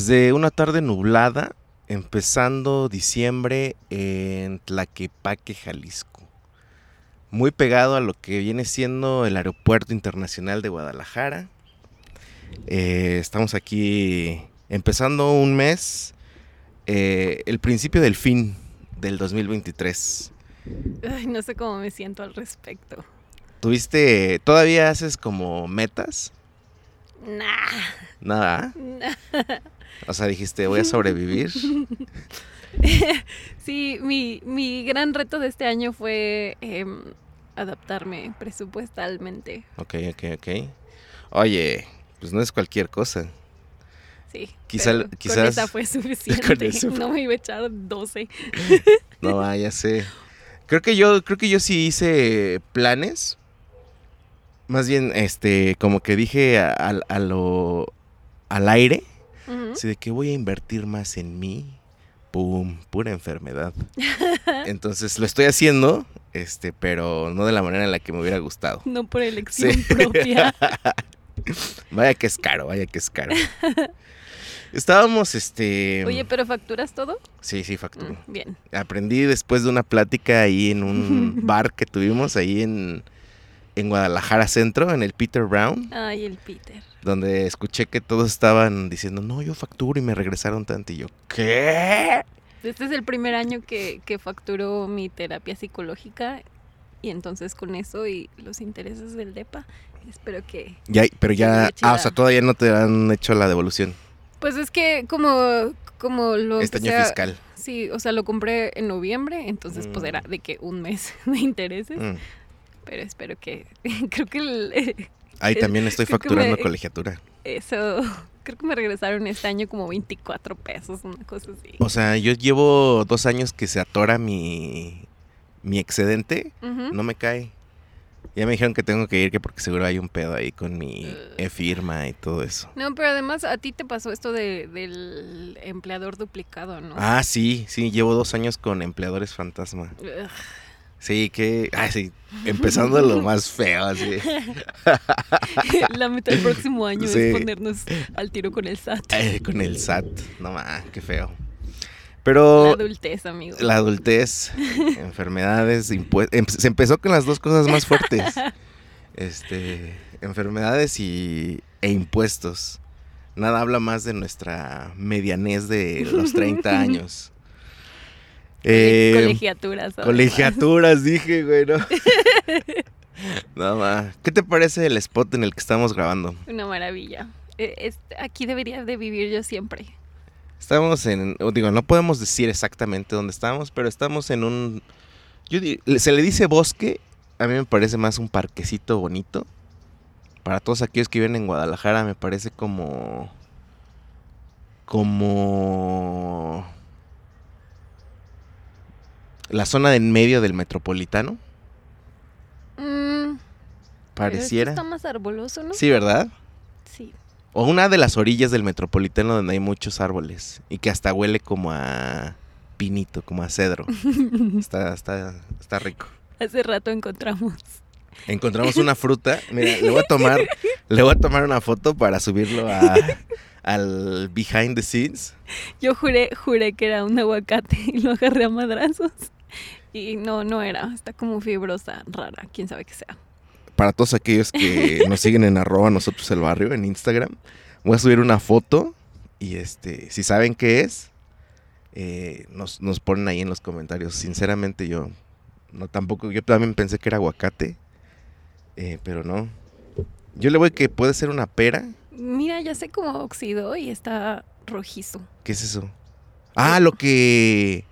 Desde una tarde nublada, empezando diciembre en Tlaquepaque, Jalisco. Muy pegado a lo que viene siendo el Aeropuerto Internacional de Guadalajara. Eh, estamos aquí empezando un mes, eh, el principio del fin del 2023. Ay, no sé cómo me siento al respecto. ¿Tuviste, todavía haces como metas? Nah. Nada. nah. O sea, dijiste, voy a sobrevivir. Sí, mi, mi gran reto de este año fue em, adaptarme presupuestalmente. Ok, ok, ok. Oye, pues no es cualquier cosa. Sí. Quizá- pero quizás- Con esa fue suficiente. eso No me iba a echar 12. No, ah, ya sé. Creo que yo, creo que yo sí hice planes. Más bien, este, como que dije a, a- a lo al aire, Así de que voy a invertir más en mí. Pum, pura enfermedad. Entonces lo estoy haciendo, este, pero no de la manera en la que me hubiera gustado. No por elección Sí. propia. Vaya que es caro, vaya que es caro. Estábamos, este. Oye, ¿pero facturas todo? Sí, sí, facturo. Mm, bien. Aprendí después de una plática ahí en un bar que tuvimos ahí en, en Guadalajara Centro, en el Peter Brown, Ay, el Peter. donde escuché que todos estaban diciendo, no, yo facturo y me regresaron tanto. Y yo, ¿qué? Este es el primer año que, que facturo mi terapia psicológica y entonces con eso y los intereses del DEPA, espero que... Ya, pero ya, ah, o sea, todavía no te han hecho la devolución Pues es que como, como lo... este año fiscal. Sí, o sea, lo compré en noviembre, entonces pues Mm. era de que un mes de intereses, Mm. Pero espero que... creo que el- Ahí también estoy facturando me- colegiatura. eso... Creo que me regresaron este año como 24 pesos, una cosa así. O sea, yo llevo dos años que se atora mi, mi excedente, no me cae. Ya me dijeron que tengo que ir, que porque seguro hay un pedo ahí con mi Ugh. e-firma y todo eso. No, pero además a ti te pasó esto de, del empleador duplicado, ¿no? Ah, sí, sí, llevo dos años con empleadores fantasma. Ugh. Sí, que, ah, sí, empezando lo más feo, así. La meta del próximo año Sí. es ponernos al tiro con el SAT. Con el SAT, no más, qué feo. La Pero adultez, amigo. la adultez, enfermedades, impuestos, se empezó con las dos cosas más fuertes. Este, enfermedades y, e impuestos. Nada habla más de nuestra medianez de los 30 años. Eh, Colegiaturas. Colegiaturas, dije, güey, ¿no? Nada más. ¿Qué te parece el spot en el que estamos grabando? Una maravilla. Este, aquí debería de vivir yo siempre. Estamos en, digo, no podemos decir exactamente dónde estamos, pero estamos en un, yo se le dice bosque, a mí me parece más un parquecito bonito. Para todos aquellos que viven en Guadalajara me parece como, como la zona de en medio del metropolitano, Mm, pero pareciera. está más arboloso, ¿no? Sí, ¿verdad? Sí. O una de las orillas del metropolitano donde hay muchos árboles y que hasta huele como a pinito, como a cedro. Está, está, está rico. Hace rato encontramos. Encontramos una fruta. Mira, le voy a tomar, le voy a tomar una foto para subirlo a, al behind the scenes. Yo juré, juré que era un aguacate y lo agarré a madrazos. Y no, no era. Está como fibrosa, rara, quién sabe qué sea. Para todos aquellos que nos siguen en arroba nosotros el barrio en Instagram, voy a subir una foto y este, si saben qué es, eh, nos, nos ponen ahí en los comentarios. Sinceramente yo no tampoco, yo también pensé que era aguacate, eh, pero no. Yo le voy que puede ser una pera. Mira, ya sé cómo oxidó y está rojizo. ¿Qué es eso? Ah, lo que...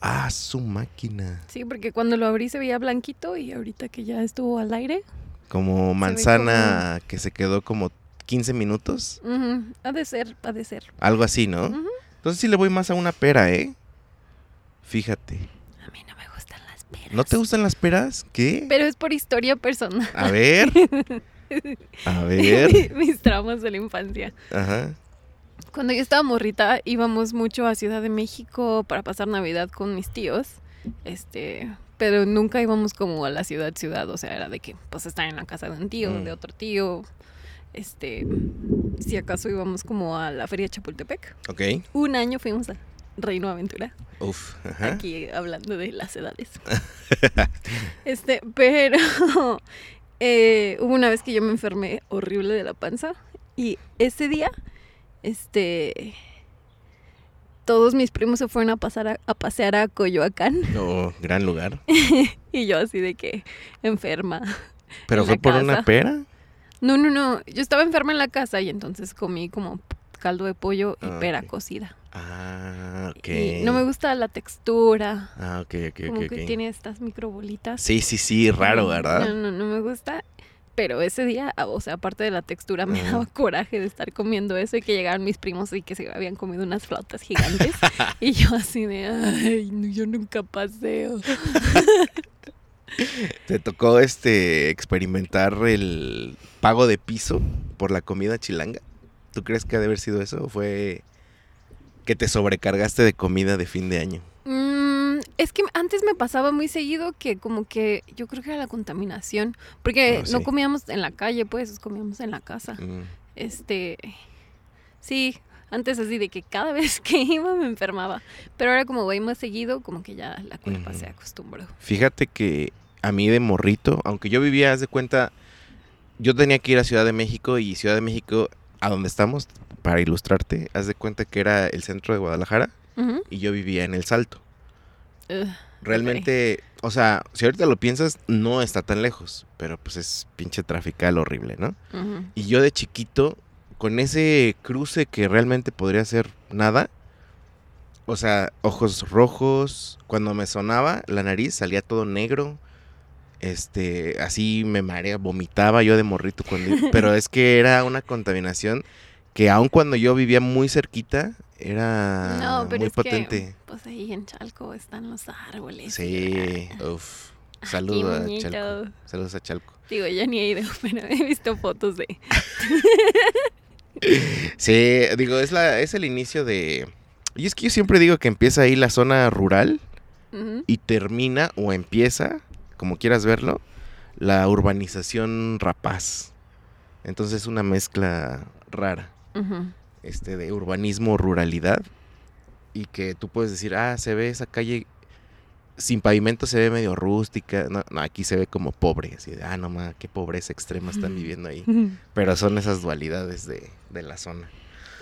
Ah, su máquina. Sí, porque cuando lo abrí se veía blanquito y ahorita que ya estuvo al aire. Como manzana que se quedó como 15 minutos. ujú, Ha de ser, ha de ser. Algo así, ¿no? Ujú. Entonces sí le voy más a una pera, ¿eh? Fíjate. A mí no me gustan las peras. ¿No te gustan las peras? ¿Qué? Pero es por historia personal. A ver. A ver. Mis traumas de la infancia. Ajá. Cuando yo estaba morrita, íbamos mucho a Ciudad de México para pasar Navidad con mis tíos. Este, pero nunca íbamos como a la ciudad ciudad, o sea, era de que pues estar en la casa de un tío, Mm. de otro tío. Este, si acaso íbamos como a la Feria de Chapultepec. Ok. Un año fuimos a Reino Aventura, Uf. Ajá. aquí hablando de las edades. este, pero eh, hubo una vez que yo me enfermé horrible de la panza y ese día, este, todos mis primos se fueron a pasar a, a pasear a Coyoacán Oh, gran lugar. y yo así de que enferma. ¿Pero En fue por una pera? No, no, no, yo estaba enferma en la casa y entonces comí como caldo de pollo y Ah, pera cocida. Ah, ok. Y no me gusta la textura, Ah, ok, ok, como ok. que ok. tiene estas microbolitas. Sí, sí, sí, raro, No, ¿verdad? No, no, no me gusta. Pero ese día, ah, o sea, aparte de la textura, me daba coraje de estar comiendo eso y que llegaran mis primos y que se habían comido unas flautas gigantes. y yo así de, ay, yo nunca paseo. ¿Te tocó este experimentar el pago de piso por la comida chilanga? ¿Tú crees que ha de haber sido eso o fue que te sobrecargaste de comida de fin de año? Mm, es que antes me pasaba muy seguido que como que yo creo que era la contaminación. Porque Ah, no sí. comíamos en la calle, pues comíamos en la casa. Mm, Este, sí, antes así de que cada vez que iba me enfermaba, pero ahora como voy más seguido, como que ya la cuerpa Ujú. se acostumbró. Fíjate que a mí de morrito, aunque yo vivía, haz de cuenta, yo tenía que ir a Ciudad de México y Ciudad de México, a donde estamos, para ilustrarte, haz de cuenta que era el centro de Guadalajara y yo vivía en el Salto. Realmente, o sea, si ahorita lo piensas, no está tan lejos, pero pues es pinche trafical horrible, ¿no? Y yo de chiquito, con ese cruce que realmente podría ser nada, o sea, ojos rojos, cuando me sonaba la nariz salía todo negro, este, así me marea, vomitaba yo de morrito cuando, pero es que era una contaminación que aun cuando yo vivía muy cerquita, era no, pero muy es potente. que pues ahí en Chalco están los árboles. Sí, uff. Saludos a. Chalco. Saludos a Chalco. Digo, ya ni he ido, pero he visto fotos de... Sí, digo, es la, es el inicio de. Y es que yo siempre digo que empieza ahí la zona rural y termina o empieza, como quieras verlo, la urbanización rapaz. Entonces es una mezcla rara, Ujú. Este, de urbanismo, ruralidad. Y que tú puedes decir, ah, se ve esa calle sin pavimento, se ve medio rústica. No, no, aquí se ve como pobre. Así de, ah, no, ma, qué pobreza extrema están viviendo ahí. Pero son esas dualidades de, de la zona.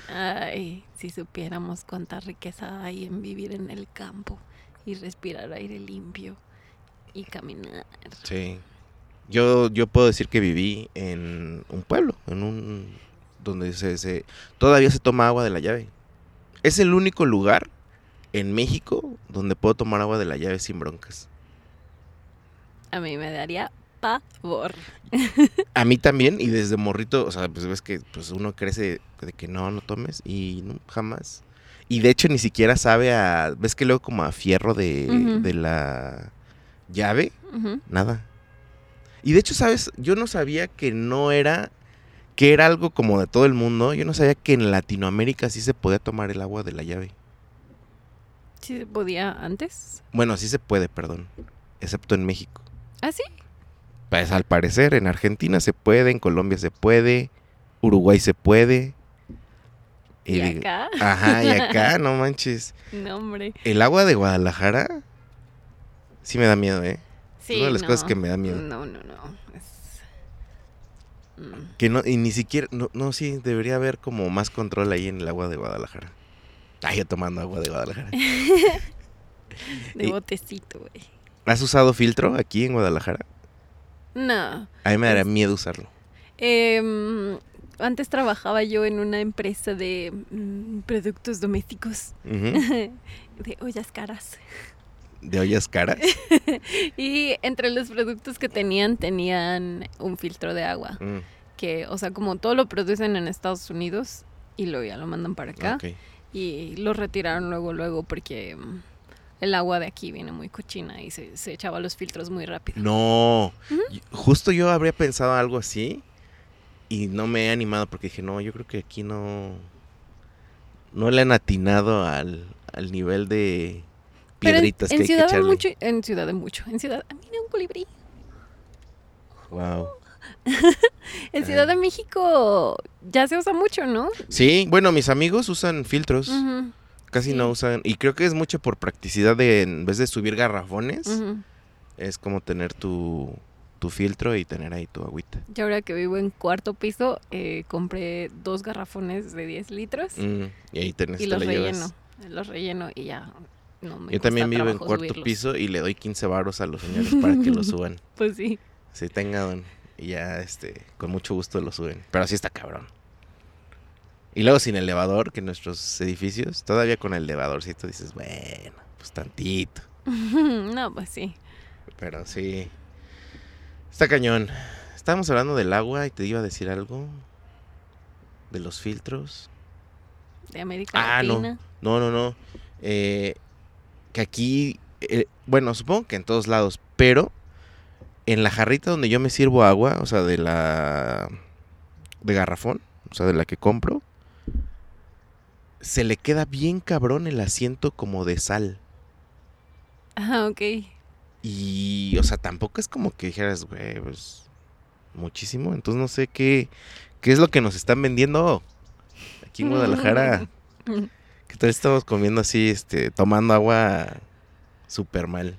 Ay, si supiéramos cuánta riqueza hay en vivir en el campo y respirar aire limpio y caminar. Sí. Yo, yo puedo decir que viví en un pueblo, en un donde se, se- todavía se toma agua de la llave. Es el único lugar en México donde puedo tomar agua de la llave sin broncas. A mí me daría pavor. A mí también, y desde morrito, o sea, pues ves que pues uno crece de que no, no tomes, y no, jamás. Y de hecho ni siquiera sabe a, ves que luego como a fierro de, de la llave. Nada. Y de hecho, ¿sabes? Yo no sabía que no era, que era algo como de todo el mundo. Yo no sabía que en Latinoamérica sí se podía tomar el agua de la llave. ¿Sí se podía antes? Bueno, sí se puede, perdón. Excepto en México. ¿Ah, sí? Pues al parecer, en Argentina se puede, en Colombia se puede, Uruguay se puede. ¿Y digo, acá? Ajá, y acá, no manches. No, hombre. El agua de Guadalajara sí me da miedo, ¿eh? Sí, una de las no. cosas que me da miedo. No, no, no. Es... Mm. Que no, y ni siquiera, no, no, sí, debería haber como más control ahí en el agua de Guadalajara. Ah, yo tomando agua de Guadalajara. De Y- botecito, güey. ¿Has usado filtro aquí en Guadalajara? No. A mí me daría Pues- miedo usarlo. Em, antes trabajaba yo en una empresa de mm, productos domésticos, de ollas caras. De ollas caras. Y entre los productos que tenían, tenían un filtro de agua. Mm, Que, o sea, como todo lo producen en Estados Unidos y luego ya lo mandan para acá. Y lo retiraron luego, luego, porque mm, el agua de aquí viene muy cochina y se, se echaba los filtros muy rápido. No, justo yo habría pensado algo así y no me he animado porque dije, no, yo creo que aquí no, no le han atinado al, al nivel de Pero en, piedritas en que hay que Ciudad de echarle. mucho, en Ciudad de mucho, en Ciudad, mira un colibrí. Wow. En Ciudad de México ya se usa mucho, ¿no? Sí, bueno, mis amigos usan filtros, casi sí. no usan, y creo que es mucho por practicidad de, en vez de subir garrafones, es como tener tu, tu filtro y tener ahí tu agüita. Yo ahora que vivo en cuarto piso, eh, compré dos garrafones de 10 litros Mm, y ahí tenés, y te los relleno. llevas. Los relleno y ya. No me Yo también vivo en cuarto subirlos. piso y le doy 15 varos a los señores para que lo suban. Pues sí. Sí, tengan. Y ya, este, con mucho gusto lo suben. Pero así está cabrón. Y luego sin elevador, que nuestros edificios, todavía con el elevadorcito dices, bueno, pues tantito. no, pues sí. Pero sí. Está cañón. Estábamos hablando del agua y te iba a decir algo. De los filtros. De América Ah, no. Latina. No, no, no. Eh, que aquí, eh, bueno, supongo que en todos lados, pero en la jarrita donde yo me sirvo agua, o sea, de la de garrafón, o sea, de la que compro, se le queda bien cabrón el asiento como de sal. Ah, ok. Y, o sea, tampoco es como que dijeras, güey, pues muchísimo. Entonces no sé qué, qué es lo que nos están vendiendo aquí en Guadalajara. ¿Qué tal estamos comiendo así, este, tomando agua súper mal?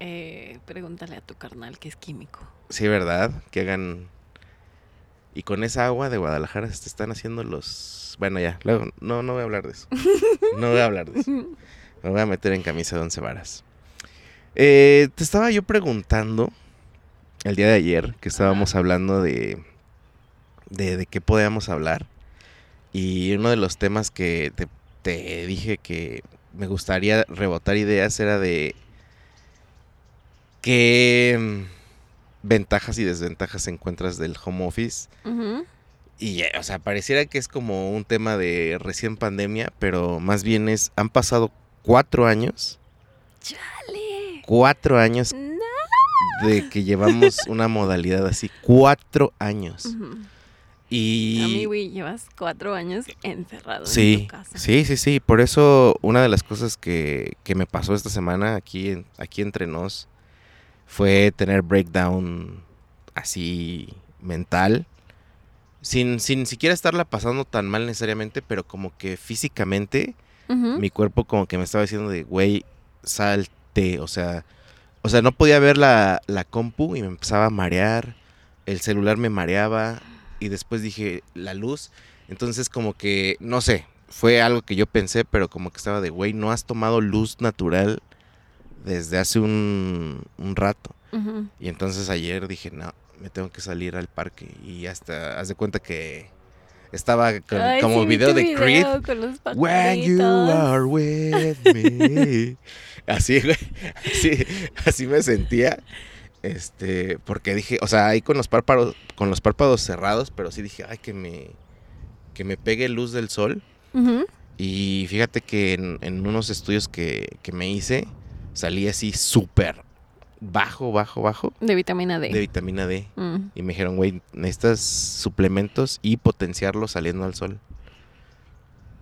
Eh, pregúntale a tu carnal que es químico. Sí, ¿verdad? Que hagan... Y con esa agua de Guadalajara se están haciendo los... Bueno, ya, luego, no, no voy a hablar de eso. No voy a hablar de eso. Me voy a meter en camisa de once varas. Eh, te estaba yo preguntando el día de ayer que estábamos hablando de, de, de qué podíamos hablar. Y uno de los temas que te, te dije que me gustaría rebotar ideas era de qué ventajas y desventajas encuentras del home office. Y, ya, o sea, pareciera que es como un tema de recién pandemia, pero más bien es, han pasado cuatro años, ¡Chale! cuatro años No. de que llevamos una modalidad así, cuatro años. Y... A mí, güey, llevas cuatro años encerrado en tu casa. sí, sí, sí. Por eso una de las cosas que, que me pasó esta semana aquí, aquí entre nos fue tener breakdown así mental. Sin, sin siquiera estarla pasando tan mal necesariamente, pero como que físicamente mi cuerpo como que me estaba diciendo de, güey, salte. O sea, o sea, no podía ver la, la compu y me empezaba a marear. El celular me mareaba. Y después dije, la luz. Entonces como que, no sé, fue algo que yo pensé, pero como que estaba de, güey, no has tomado luz natural desde hace un, un rato. Y entonces ayer dije, no, me tengo que salir al parque. Y hasta, haz de cuenta que estaba con- Ay, como sí, video de Creed. video con los When you are with me. Así, güey. Así, así me sentía. Este, porque dije, o sea, ahí con los párpados, con los párpados cerrados, pero sí dije, ay, que me, que me pegue luz del sol. Y fíjate que en, en unos estudios que, que me hice, salí así súper bajo, bajo, bajo De vitamina D. de vitamina D. Mm. Y me dijeron, güey, necesitas suplementos y potenciarlos saliendo al sol.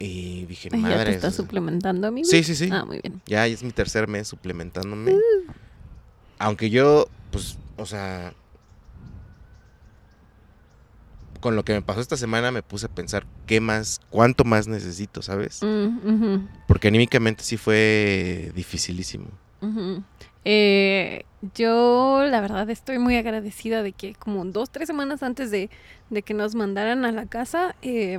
Y dije, ¿Ya madre. te estás suplementando, amigo? Sí, sí, sí. Ah, muy bien. Ya es mi tercer mes suplementándome. Aunque yo, pues, o sea, con lo que me pasó esta semana me puse a pensar qué más, cuánto más necesito, ¿sabes? Mm, Porque anímicamente sí fue dificilísimo. Eh, yo, la verdad, estoy muy agradecida de que como dos, tres semanas antes de, de que nos mandaran a la casa, eh,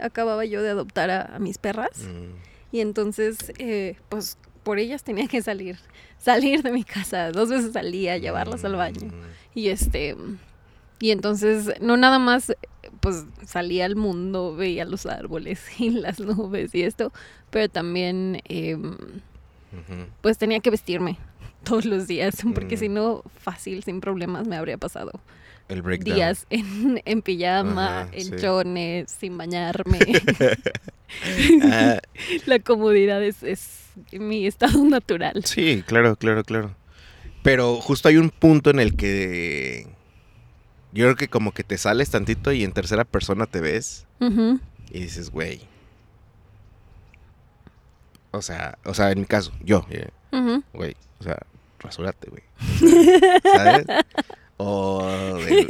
acababa yo de adoptar a, a mis perras. Mm, Y entonces, eh, pues por ellas tenía que salir, salir de mi casa dos veces al día, llevarlas al baño. mm, Y este, y entonces no nada más, pues salía al mundo, veía los árboles y las nubes y esto, pero también, eh, ujú. pues tenía que vestirme todos los días, porque Mm. si no, fácil, sin problemas, me habría pasado El días en, en pijama, Ajá, en sí. chones, sin bañarme. Ah, La comodidad es, es mi estado natural. sí, claro, claro, claro. Pero justo hay un punto en el que yo creo que como que te sales tantito y en tercera persona te ves y dices, güey. O sea, o sea, en mi caso, yo, eh, güey, o sea, rasúrate, güey. ¿Sabes? O de,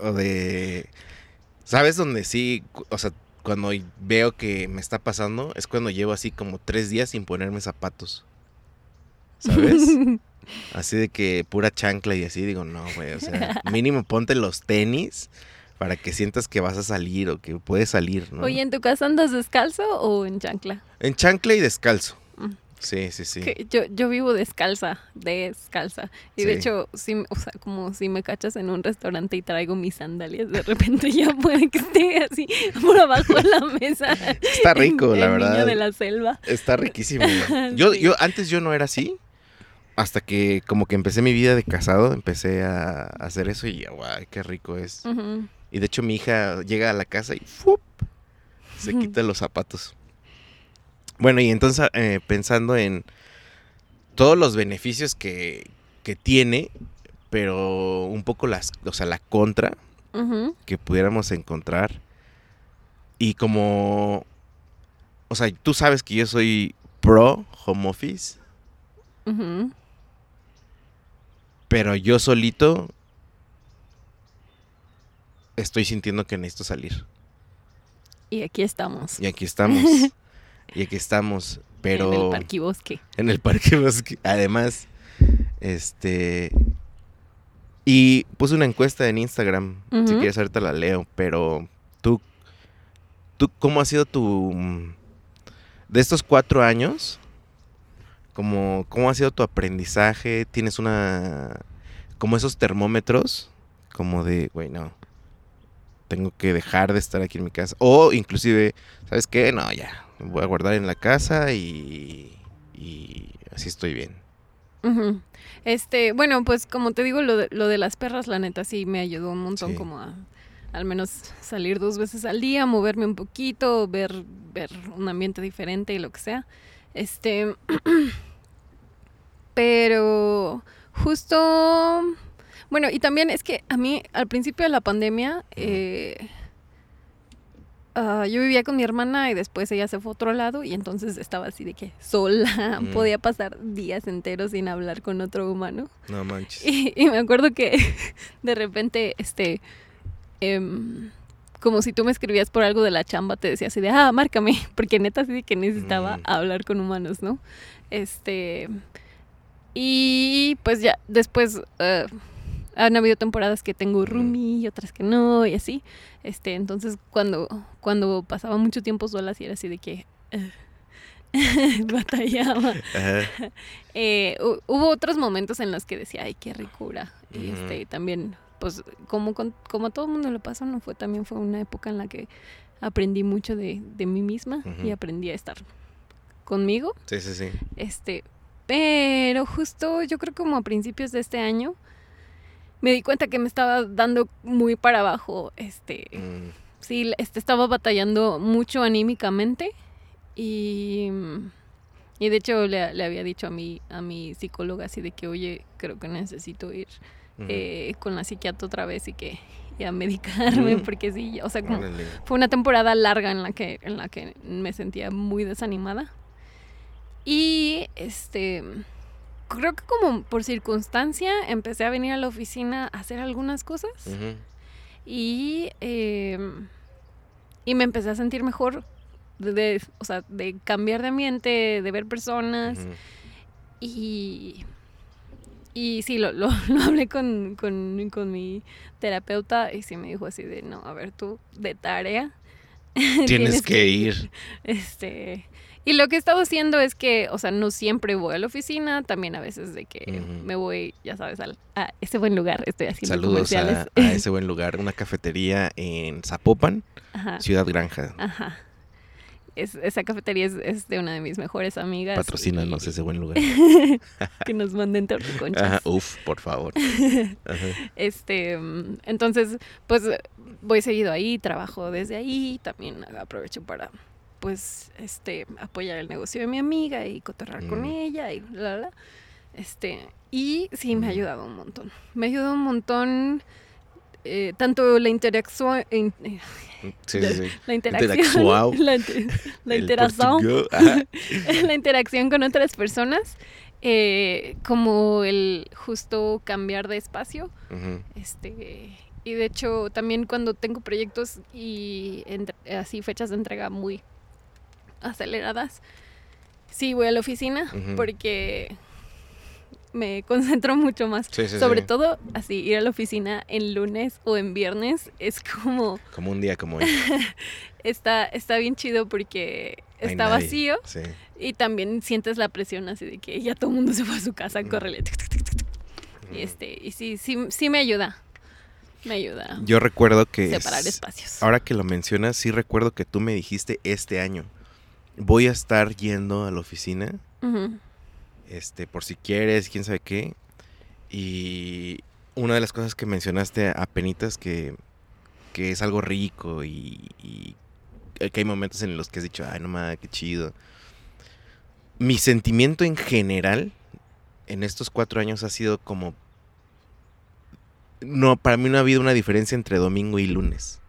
o de ¿Sabes dónde sí? O sea, cuando veo que me está pasando es cuando llevo así como tres días sin ponerme zapatos. ¿Sabes? Así de que pura chancla y así digo, no, güey, o sea, mínimo ponte los tenis para que sientas que vas a salir o que puedes salir, ¿no? Oye, ¿en tu casa andas descalzo o en chancla? En chancla y descalzo. Sí, sí, sí. Que yo, yo vivo descalza, descalza. Y de hecho, sí, o sea, como si me cachas en un restaurante y traigo mis sandalias, de repente ya puede que esté así por abajo de la mesa. Está rico, el, la el verdad. niño de la selva. Está riquísimo. Yo, Sí. yo, antes yo no era así. Hasta que como que empecé mi vida de casado, empecé a hacer eso y guay, qué rico es. Y de hecho mi hija llega a la casa y ¡fup! se quita los zapatos. Bueno, y entonces eh, pensando en todos los beneficios que, que tiene, pero un poco las, o sea, la contra que pudiéramos encontrar. Y como, o sea, tú sabes que yo soy pro home office, pero yo solito estoy sintiendo que necesito salir. Y aquí estamos. Y aquí estamos. y aquí estamos. Pero En el parquibosque. en el parque bosque. Además, este. Y puse una encuesta en Instagram. Si quieres, ahorita la leo. Pero tú, tú, ¿cómo ha sido tu. De estos cuatro años? Como, ¿Cómo ha sido tu aprendizaje? ¿Tienes una. como esos termómetros? Como de, güey, no. Tengo que dejar de estar aquí en mi casa. O inclusive, ¿sabes qué? No, ya. Me voy a guardar en la casa y. y así estoy bien. Este, bueno, pues como te digo, lo de, lo de las perras, la neta sí me ayudó un montón Sí. como a al menos salir dos veces al día, moverme un poquito, ver, ver un ambiente diferente y lo que sea. Este, pero justo, bueno, y también es que a mí al principio de la pandemia, eh, ah, yo vivía con mi hermana y después ella se fue a otro lado y entonces estaba así de que sola, Mm. podía pasar días enteros sin hablar con otro humano. No manches. Y, y me acuerdo que de repente, este, em, como si tú me escribías por algo de la chamba, te decía así de, ah, márcame, porque neta sí de que necesitaba Mm. hablar con humanos, ¿no? Este, y pues ya, después eh, han habido temporadas que tengo roomie y otras que no, y así. Este, entonces cuando, cuando pasaba mucho tiempo sola, sí era así de que... batallaba. Eh, hu- hubo otros momentos en los que decía, ay, qué ricura. Y este, también, pues, como, con- como a todo el mundo le pasa, no fue, también fue una época en la que aprendí mucho de, de mí misma y aprendí a estar conmigo. Sí, sí, sí. Este, pero justo yo creo como a principios de este año me di cuenta que me estaba dando muy para abajo, este, Mm, sí, este, estaba batallando mucho anímicamente y, y de hecho le, le había dicho a mi, a mi psicóloga así de que, oye, creo que necesito ir eh, con la psiquiatra otra vez y que y a medicarme Mm. porque sí, o sea, como, fue una temporada larga en la que en la que me sentía muy desanimada. Y este creo que como por circunstancia empecé a venir a la oficina a hacer algunas cosas. Y, eh, y me empecé a sentir mejor de, de- o sea, de cambiar de ambiente, de ver personas. Y, y sí, lo, lo, lo hablé con, con, con mi terapeuta y sí me dijo así de, no, a ver, tú de tarea. Tienes que ir. Este, y lo que he estado haciendo es que, o sea, no siempre voy a la oficina, también a veces de que me voy, ya sabes, al, a ese buen lugar, estoy haciendo Saludos a, a ese buen lugar, una cafetería en Zapopan, Ajá, Ciudad Granja. ajá. Es- esa cafetería es, es de una de mis mejores amigas. Patrocínanos y- ese buen lugar. Que nos manden torticonchas. Ajá, uf, por favor. Ajá. Este, mm, entonces, pues voy seguido ahí, trabajo desde ahí, también aprovecho para, pues, este, apoyar el negocio de mi amiga y cotorrar con Mm. ella y bla, bla. Este, y sí, me ha Mm. ayudado un montón. Me ha ayudado un montón, eh, tanto la interacción, in- eh, Sí, sí, sí. la interacción, la, la interacción, la interacción con otras personas, eh, como el justo cambiar de espacio. Este, y de hecho, también cuando tengo proyectos y entre- así fechas de entrega muy aceleradas, sí voy a la oficina porque me concentro mucho más. Sí, sí, Sobre sí. todo, así, ir a la oficina en lunes o en viernes es como, Como un día como hoy. está, está bien chido porque No está nadie. vacío y también sientes la presión así de que ya todo el mundo se fue a su casa, Mm. córrele. Y, este, y sí, sí, sí me ayuda. Me ayuda Yo recuerdo que separar es- espacios. ahora que lo mencionas, sí recuerdo que tú me dijiste este año. Voy a estar yendo a la oficina, este, por si quieres, quién sabe qué. Y una de las cosas que mencionaste a penitas que, que es algo rico y, y que hay momentos en los que has dicho, ay, no mames, qué chido. Mi sentimiento en general en estos cuatro años ha sido como... No, para mí no ha habido una diferencia entre domingo y lunes.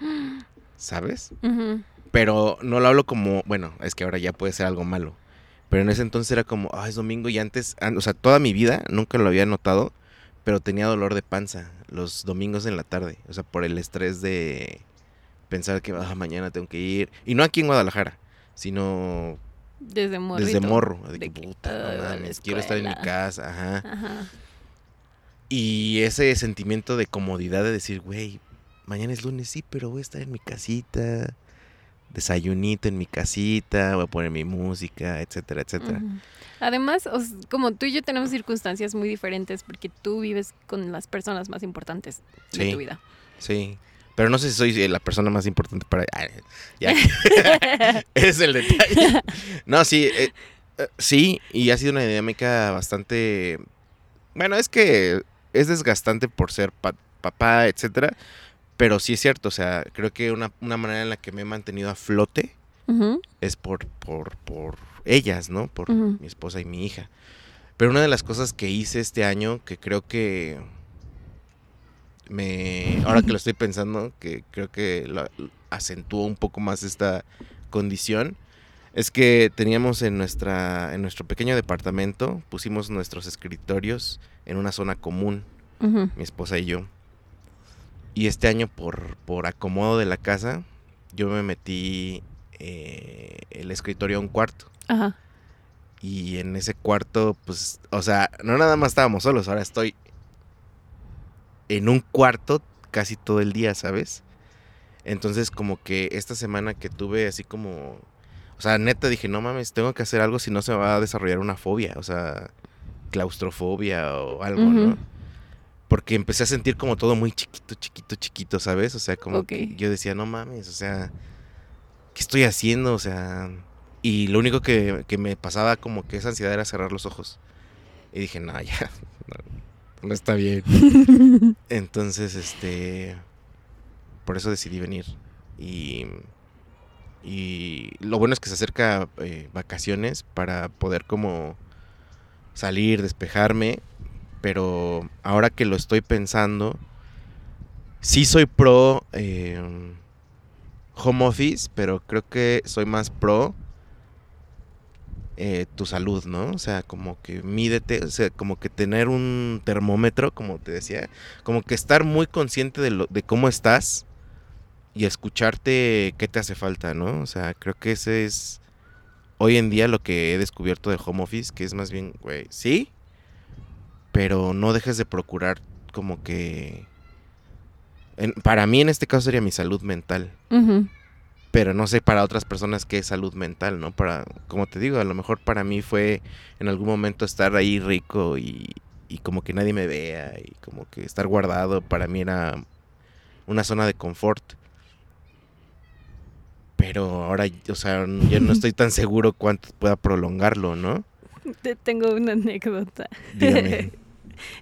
¿Sabes? Ujú. Pero no lo hablo como, bueno, es que ahora ya puede ser algo malo. Pero en ese entonces era como, ah, es domingo y antes, an- o sea, toda mi vida nunca lo había notado, pero tenía dolor de panza los domingos en la tarde. O sea, por el estrés de pensar que ah, mañana tengo que ir. Y no aquí en Guadalajara, sino Desde morrito. desde morro. De De que, puta, "Ay, no voy a la mames, quiero estar en mi escuela". casa, ajá. Ajá. Y ese sentimiento de comodidad de decir, güey, mañana es lunes, sí, pero voy a estar en mi casita, desayunito en mi casita, voy a poner mi música, etcétera, etcétera. Además, como tú y yo tenemos circunstancias muy diferentes porque tú vives con las personas más importantes de Sí. tu vida. Sí. Pero no sé si soy eh, la persona más importante para... Ay, ya. Es el detalle. No, sí, eh, eh, sí, y ha sido una dinámica bastante... Bueno, es que es desgastante por ser pa- papá, etcétera, pero sí es cierto, o sea, creo que una, una manera en la que me he mantenido a flote es por, por, por ellas, ¿no? Por mi esposa y mi hija. Pero una de las cosas que hice este año, que creo que me. Ahora que lo estoy pensando, que creo que lo, acentuó un poco más esta condición. Es que teníamos en nuestra. en nuestro pequeño departamento, pusimos nuestros escritorios en una zona común, mi esposa y yo. Y este año, por, por acomodo de la casa, yo me metí eh, el escritorio a un cuarto. Ajá. Y en ese cuarto, pues, o sea, no nada más estábamos solos, ahora estoy en un cuarto casi todo el día, ¿sabes? Entonces, como que esta semana que tuve así como... O sea, neta dije, no mames, tengo que hacer algo si no se va a desarrollar una fobia, o sea, claustrofobia o algo. ¿no? Porque empecé a sentir como todo muy chiquito, chiquito, chiquito, ¿sabes? O sea, como que yo decía, no mames, o sea, ¿qué estoy haciendo? O sea, y lo único que, que me pasaba como que esa ansiedad era cerrar los ojos. Y dije, no, ya, no, no está bien. Entonces, este, por eso decidí venir. Y, y lo bueno es que se acerca eh, vacaciones para poder como salir, despejarme. Pero ahora que lo estoy pensando, sí soy pro eh, home office, pero creo que soy más pro eh, tu salud, ¿no? O sea, como que mídete, o sea, como que tener un termómetro, como te decía, como que estar muy consciente de, lo, de cómo estás y escucharte qué te hace falta, ¿no? O sea, creo que ese es hoy en día lo que he descubierto del home office, que es más bien, güey, sí, pero no dejes de procurar como que... para mí en este caso sería mi salud mental. Pero no sé para otras personas qué es salud mental, ¿no? Para, como te digo, a lo mejor para mí fue en algún momento estar ahí rico y, y como que nadie me vea y como que estar guardado para mí era una zona de confort. Pero ahora, o sea, yo no estoy tan seguro cuánto pueda prolongarlo, ¿no? Te tengo una anécdota. Dígame.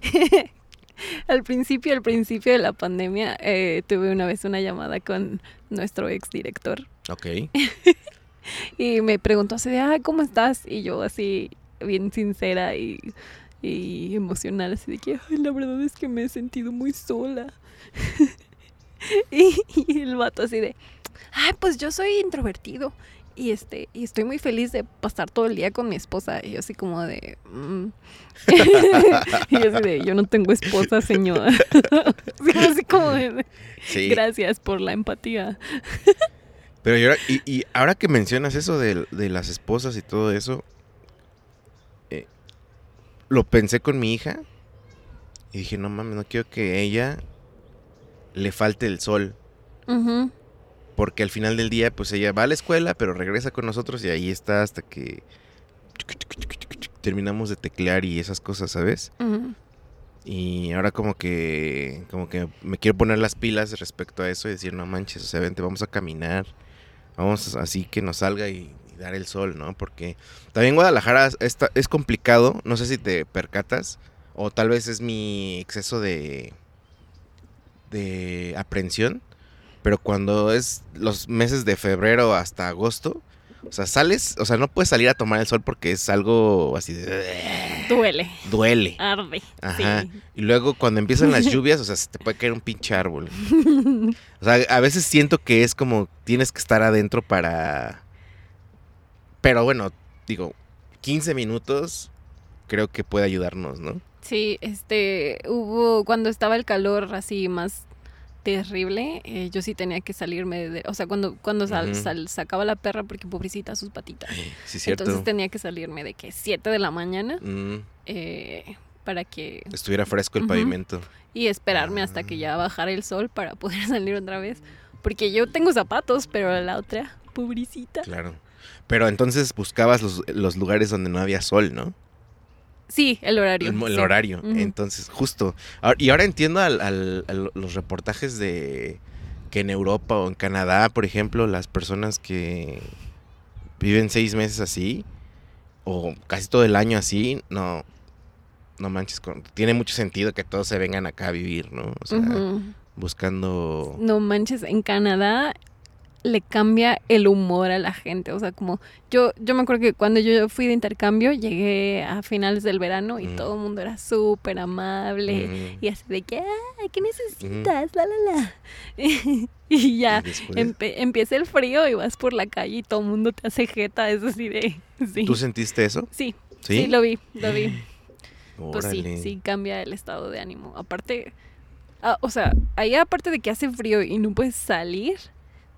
al principio, al principio de la pandemia, eh, tuve una vez una llamada con nuestro ex director. Ok. y me preguntó así de, ah, ¿cómo estás? Y yo así, bien sincera y, y emocional, así de que, Ay, la verdad es que me he sentido muy sola. y, y el vato así de, ay, pues yo soy introvertido y este y estoy muy feliz de pasar todo el día con mi esposa. Y yo así como de mm". y yo así de yo no tengo esposa señora así como de gracias por la empatía pero y ahora, y, ahora que mencionas eso de, las esposas y todo eso eh, lo pensé con mi hija y dije no mames no quiero que ella le falte el sol porque al final del día, pues ella va a la escuela, pero regresa con nosotros y ahí está hasta que terminamos de teclear y esas cosas, ¿sabes? Y ahora como que, como que me quiero poner las pilas respecto a eso y decir, no manches, o sea, vente, vamos a caminar, vamos así que nos salga y, dar el sol, ¿no? Porque también Guadalajara está, es complicado, no sé si te percatas, o tal vez es mi exceso de, de aprensión pero cuando es los meses de febrero hasta agosto, o sea, sales, o sea, no puedes salir a tomar el sol porque es algo así de... Duele. Duele. Arde. Ajá. Y luego cuando empiezan las lluvias, o sea, se te puede caer un pinche árbol. O sea, a veces siento que es como tienes que estar adentro para... Pero bueno, digo, 15 minutos creo que puede ayudarnos, ¿no? Sí, este, hubo, cuando estaba el calor así más terrible. Eh, yo sí tenía que salirme de, o sea, cuando cuando sacaba la perra porque pobrecita sus patitas. Sí, cierto. Entonces tenía que salirme de que 7 de la mañana mm. eh, para que estuviera fresco el pavimento y esperarme hasta que ya ah. bajara el sol para poder salir otra vez, porque yo tengo zapatos, pero la otra pobrecita. Claro. Pero entonces buscabas los, los lugares donde no había sol, ¿no? Sí, el horario. El, horario. Entonces, justo. y ahora entiendo al, los reportajes de que en Europa o en Canadá, por ejemplo, las personas que viven seis meses así, o casi todo el año así, no, no manches, tiene mucho sentido que todos se vengan acá a vivir, ¿no? O sea, buscando... No manches, en Canadá le cambia el humor a la gente. O sea, como yo, yo me acuerdo que cuando yo fui de intercambio, llegué a finales del verano y mm. todo el mundo era súper amable mm. y así de que, ah, ¿qué necesitas? La, la, la. y ya empieza el frío y vas por la calle y todo el mundo te hace jeta. Es así de. ¿Tú sentiste eso? Sí, sí, lo vi, lo vi. Pues sí, sí, cambia el estado de ánimo. Aparte, ah, o sea, ahí aparte de que hace frío y no puedes salir,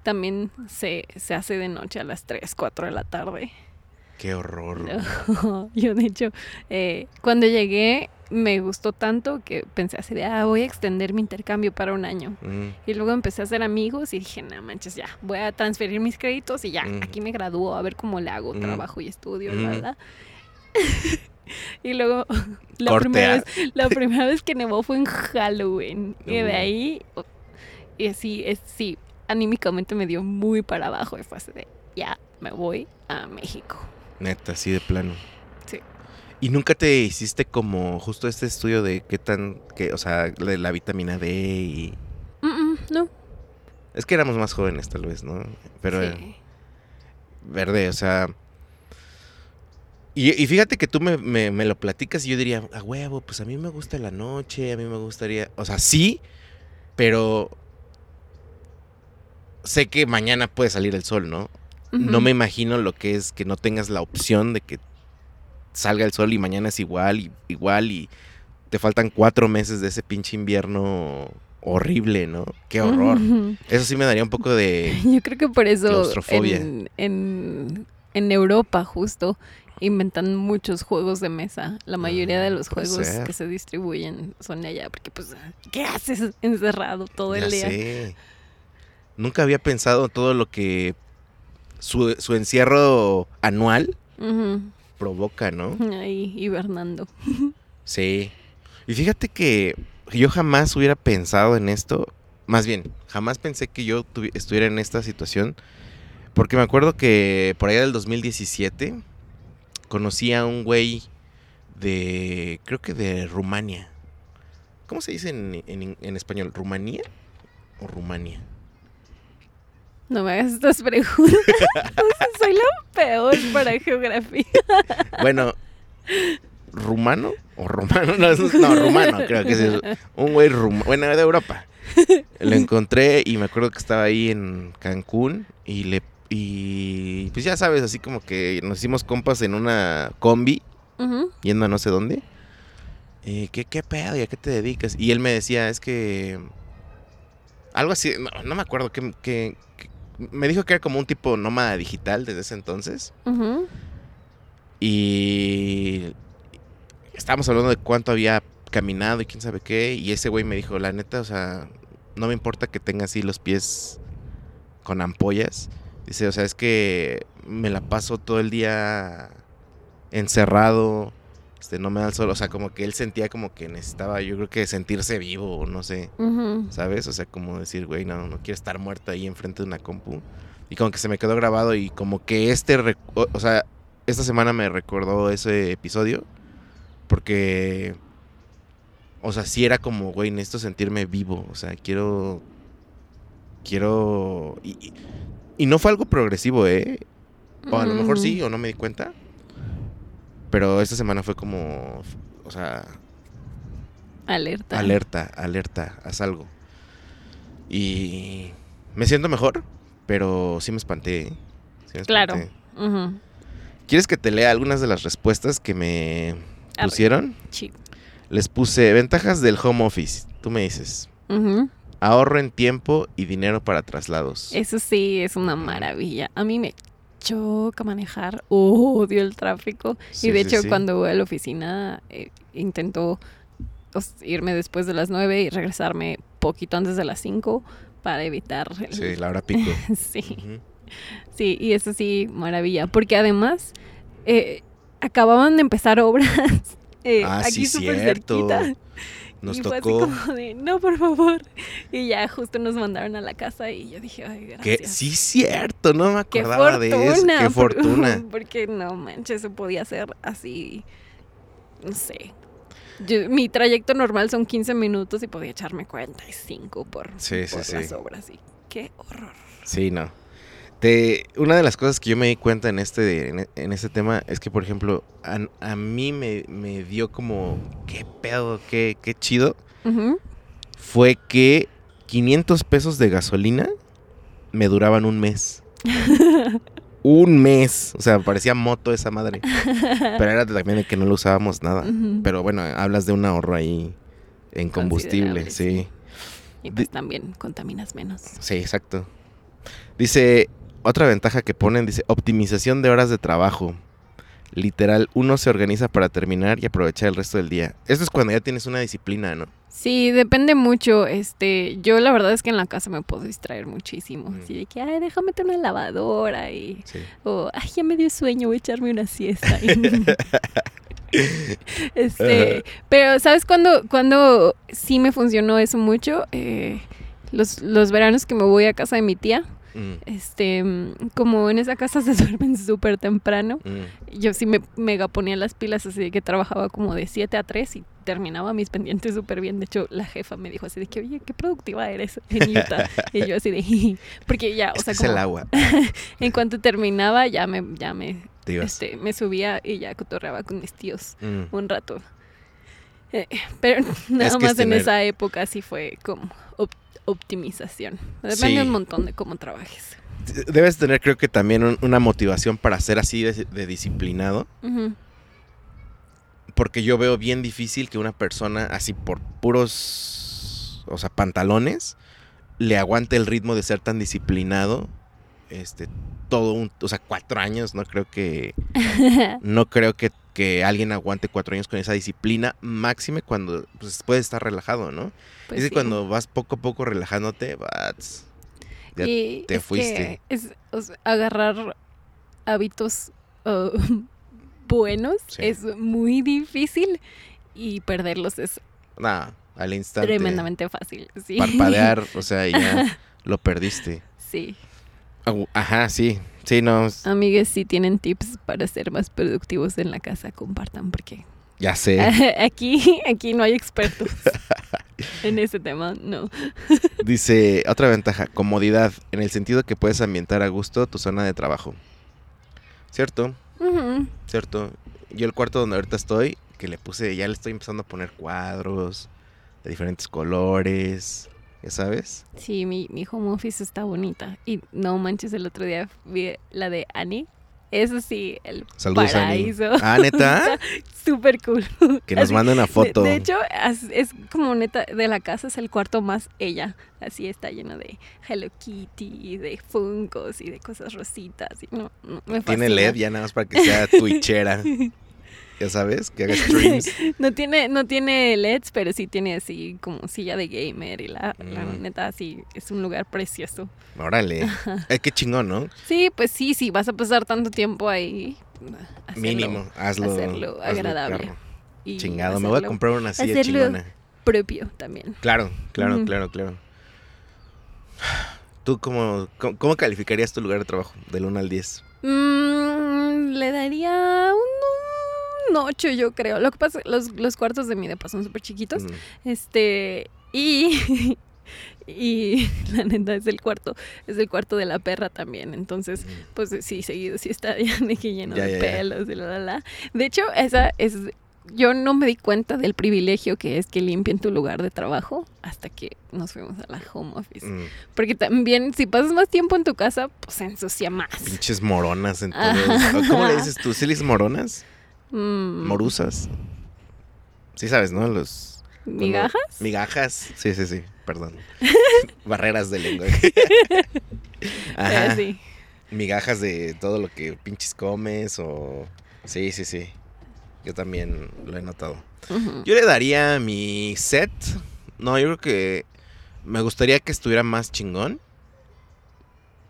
también se, se hace de noche a las 3, 4 de la tarde. Qué horror. Yo, de hecho, eh, cuando llegué me gustó tanto que pensé así de, ah, voy a extender mi intercambio para un año. Mm. Y luego empecé a hacer amigos y dije, no manches, ya, voy a transferir mis créditos y ya, mm. aquí me gradúo, a ver cómo le hago, mm. trabajo y estudio, ¿verdad? y luego, la primera, vez, la primera vez que nevó fue en Halloween. Y de ahí, y así, es, sí, anímicamente me dio muy para abajo y fue así de, ya, me voy a México. Neta, así de plano. Sí. ¿Y nunca te hiciste como justo este estudio de qué tan, que, o sea, de la vitamina D y... no. Es que éramos más jóvenes tal vez, ¿no? Pero... Sí. verde, o sea... Y, fíjate que tú me, me, lo platicas y yo diría, a huevo, pues a mí me gusta la noche, a mí me gustaría... O sea, sí, pero sé que mañana puede salir el sol, ¿no? no me imagino lo que es que no tengas la opción de que salga el sol y mañana es igual y igual y te faltan cuatro meses de ese pinche invierno horrible, ¿no? Qué horror. Eso sí me daría un poco de... Yo creo que por eso en, en, en Europa justo inventan muchos juegos de mesa. La mayoría de los puede juegos ser. que se distribuyen son allá, porque pues, ¿qué haces encerrado todo Ya el día? sé. Nunca había pensado todo lo que su, su encierro anual provoca, ¿no? Ahí hibernando. Sí. Y fíjate que yo jamás hubiera pensado en esto. Más bien, jamás pensé que yo tuvi- estuviera en esta situación. Porque me acuerdo que por allá del 2017 conocí a un güey de. Creo que de Rumania. ¿Cómo se dice en, en- en español? ¿Rumanía? ¿O Rumania? No me hagas estas preguntas. Soy la peor para geografía. Bueno, ¿rumano? ¿O rumano? No, no, rumano, creo que es un güey rumano. Bueno, de Europa. Lo encontré y me acuerdo que estaba ahí en Cancún y le. Y pues ya sabes, así como que nos hicimos compas en una combi, yendo a no sé dónde. Eh, ¿qué, ¿Qué pedo? ¿Y a qué te dedicas? Y él me decía, es que. Algo así, no, no me acuerdo, que- que- me dijo que era como un tipo nómada digital desde ese entonces. Y estábamos hablando de cuánto había caminado y quién sabe qué. Y ese güey me dijo, la neta, o sea, no me importa que tenga así los pies con ampollas. Dice, o sea, es que me la paso todo el día encerrado. Este, no me da el sol. O sea, como que él sentía como que necesitaba, yo creo que sentirse vivo, o no sé. ¿Sabes? O sea, como decir, güey, no, no quiero estar muerto ahí enfrente de una compu. Y como que se me quedó grabado y como que este, o, sea, esta semana me recordó ese episodio. Porque, o sea, sí era como, güey, necesito sentirme vivo. O sea, quiero, quiero... Y, y- y no fue algo progresivo, ¿eh? O a lo mejor sí, o no me di cuenta. Pero esta semana fue como, o sea, Alerta. Alerta, alerta, haz algo. Y me siento mejor, pero sí me espanté. ¿eh? Sí me Claro. espanté. ¿Quieres que te lea algunas de las respuestas que me pusieron? Sí. Les puse ventajas del home office. Tú me dices. Ahorro en tiempo y dinero para traslados. Eso sí es una maravilla. A mí me choca manejar, odio el tráfico. Sí, y de sí, hecho, sí. cuando voy a la oficina, eh, intento pues, irme después de las 9 y regresarme poquito antes de las 5 para evitar el... Sí, la hora pico. sí, sí, y eso sí, maravilla. Porque además, eh, acababan de empezar obras eh, Ah, aquí sí, súper cierto. cerquita. Nos y fue así tocó. como de, no, por favor. Y ya justo nos mandaron a la casa y yo dije, ay, gracias. Que sí, cierto, no me acordaba de eso. fortuna. Qué fortuna. Porque no manches, se podía hacer así. No sé. Yo- mi trayecto normal son 15 minutos y podía echarme 45 por, Sí, sí, por sí. las obras. Y qué horror. Sí, no. Te, una de las cosas que yo me di cuenta en este, en, en este tema es que, por ejemplo, a, a mí me, me dio como, qué pedo, qué, qué chido, fue que 500 pesos de gasolina me duraban un mes. un mes. O sea, parecía moto esa madre. Pero era también de que no lo usábamos nada. Pero bueno, hablas de un ahorro ahí en combustible, sí. Y pues también contaminas menos. Sí, exacto. Dice, otra ventaja que ponen, dice, optimización de horas de trabajo. Literal, uno se organiza para terminar y aprovechar el resto del día. Esto es cuando ya tienes una disciplina, ¿no? Sí, depende mucho. Este, yo la verdad es que en la casa me puedo distraer muchísimo. Mm. Así de que, ay, déjame meter una lavadora y Sí. o ay, ya me dio sueño, voy a echarme una siesta. este, pero ¿sabes cuándo, cuándo sí me funcionó eso mucho? Eh, los, los veranos que me voy a casa de mi tía. Mm, Este, mm, como en esa casa se duermen súper temprano, mm. yo sí me mega ponía las pilas, así de que trabajaba como de 7 a 3 y terminaba mis pendientes súper bien. De hecho, la jefa me dijo así de que, oye, qué productiva eres en Utah. y yo así de, porque ya, o sea, es el agua. en cuanto terminaba, ya me, ya me, este, me subía y ya cotorreaba con mis tíos Mm. un rato. Eh, pero nada Es que es más en tener- esa época sí fue como optimización. Depende Sí. un montón de cómo trabajes. debes tener creo que también un- una motivación para ser así de, de disciplinado. Porque yo veo bien difícil que una persona así por puros, o sea, pantalones, le aguante el ritmo de ser tan disciplinado. Este, todo un, o sea, cuatro años, no creo que, no creo que, que alguien aguante cuatro años con esa disciplina, máxime cuando pues, puedes estar relajado, ¿no? Pues es que sí. cuando vas poco a poco relajándote, ya Y te es que fuiste. es, o sea, agarrar hábitos uh, buenos Sí. es muy difícil y perderlos es nada, al instante. tremendamente fácil. Sí. Parpadear, o sea, ya lo perdiste. sí. Ajá, sí. Sí, no, Amigues, si tienen tips para ser más productivos en la casa, compartan porque ya sé. aquí, aquí no hay expertos en ese tema, no. Dice, otra ventaja, comodidad, en el sentido que puedes ambientar a gusto tu zona de trabajo. ¿Cierto? ¿Cierto? Yo el cuarto donde ahorita estoy, que le puse, ya le estoy empezando a poner cuadros de diferentes colores, ¿ya sabes? Sí, mi, mi home office está bonita. Y no manches, el otro día vi la de Annie. Eso sí, el Saludos, paraíso. Ah, ¿neta? Súper cool. Que nos Así, mande una foto. De, hecho, es como neta, de la casa es el cuarto más ella. Así está lleno de Hello Kitty, de Funkos y de cosas rositas. Y no, no, me Tiene. LED ya nada más para que sea twitchera. ya sabes, que haga streams. No tiene, no tiene LEDs, pero sí tiene así como silla de gamer y la, la Mm. neta sí es un lugar precioso. Órale. Eh, qué chingón, ¿no? Sí, pues sí, sí, vas a pasar tanto tiempo ahí. hacerlo Mínimo, hazlo. hacerlo hazlo, agradable. y Chingado, me voy a comprar una silla hacerlo- chingona. propio también. Claro, claro, claro, claro. ¿Tú cómo, cómo, cómo calificarías tu lugar de trabajo del 1 al 10? Mm, le daría un, un 8, yo creo. Lo que pasa, los, los cuartos de mi depa son súper chiquitos. Mm, Este, y, y la neta es el cuarto, es el cuarto de la perra también. Entonces, mm. pues sí, seguido sí está lleno de pelos y la, la, la. De hecho, esa es, yo no me di cuenta del privilegio que es que limpien tu lugar de trabajo hasta que nos fuimos a la home office. Mm, Porque también, si pasas más tiempo en tu casa, pues se ensucia más. Pinches moronas en todo. Ajá. ¿Cómo le dices tú? ¿Sí le dices moronas? Mm, ¿Morusas? Sí sabes, ¿no? Los... ¿Migajas? Migajas. Sí, sí, sí. Perdón. Barreras de lenguaje. Ajá. Eh, sí. Migajas de todo lo que pinches comes o... Sí, sí, sí. Yo también lo he notado. Yo le daría mi set. No, yo creo que me gustaría que estuviera más chingón.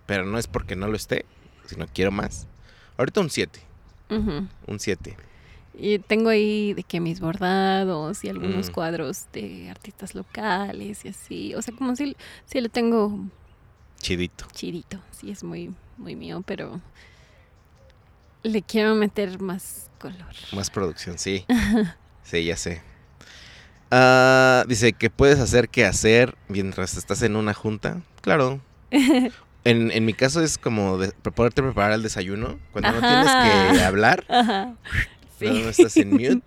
Pero no es porque no lo esté, sino quiero más. Ahorita un 7. Ujú. Un 7. Y tengo ahí de que mis bordados y algunos Mm. cuadros de artistas locales y así. O sea, como si, si le tengo Chidito. chidito. Sí, es muy, muy mío, pero le quiero meter más color. Más producción, sí. Sí, ya sé. Ah, dice que puedes hacer que hacer mientras estás en una junta. Claro. En, en mi caso es como de, poderte preparar el desayuno. Cuando no tienes que hablar, Ajá. Nada más estás en mute,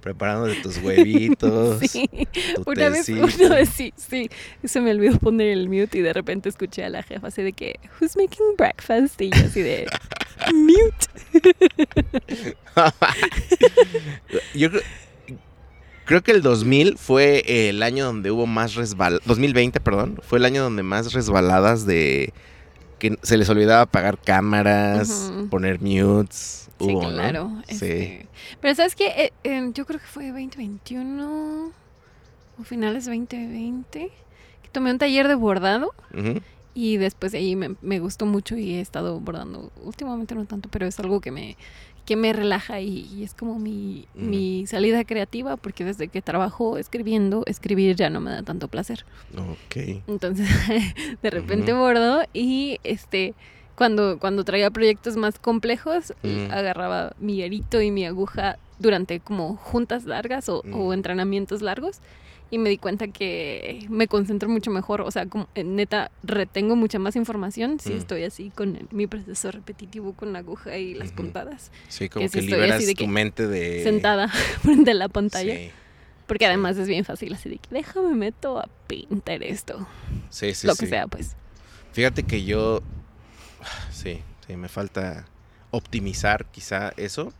preparando tus huevitos, Sí. tu Una vez, una vez sí, sí. Se me olvidó poner el mute y de repente escuché a la jefa así de que, who's making breakfast? Y yo así de, mute. Yo creo, creo que el 2000 fue el año donde hubo más resbaladas, 2020, perdón, fue el año donde más resbaladas de que se les olvidaba apagar cámaras, Ujú. poner mutes. Sí, hubo, ¿no? claro. Sí. este, Pero ¿sabes qué? Eh, eh, yo creo que fue 2021 o finales de 2020 que tomé un taller de bordado y después de ahí me, me gustó mucho y he estado bordando. Últimamente no tanto, pero es algo que me, que me relaja y, y es como mi, mi salida creativa porque desde que trabajo escribiendo, escribir ya no me da tanto placer. Ok. Entonces, de repente Ujú. bordo y este cuando cuando traía proyectos más complejos, Mm. agarraba mi arito y mi aguja durante como juntas largas o, o Mm. entrenamientos largos y me di cuenta que me concentro mucho mejor, o sea, como eh, neta retengo mucha más información si Mm. estoy así con el- mi proceso repetitivo con la aguja y las Ujú. puntadas, Sí, como Que que, si liberas de tu que mente de... sentada frente a la pantalla, Sí, porque además es bien fácil así de que déjame meto a pintar esto, sí, sí. lo sí. que sea, pues. Fíjate que yo Sí, sí, me falta optimizar quizá eso.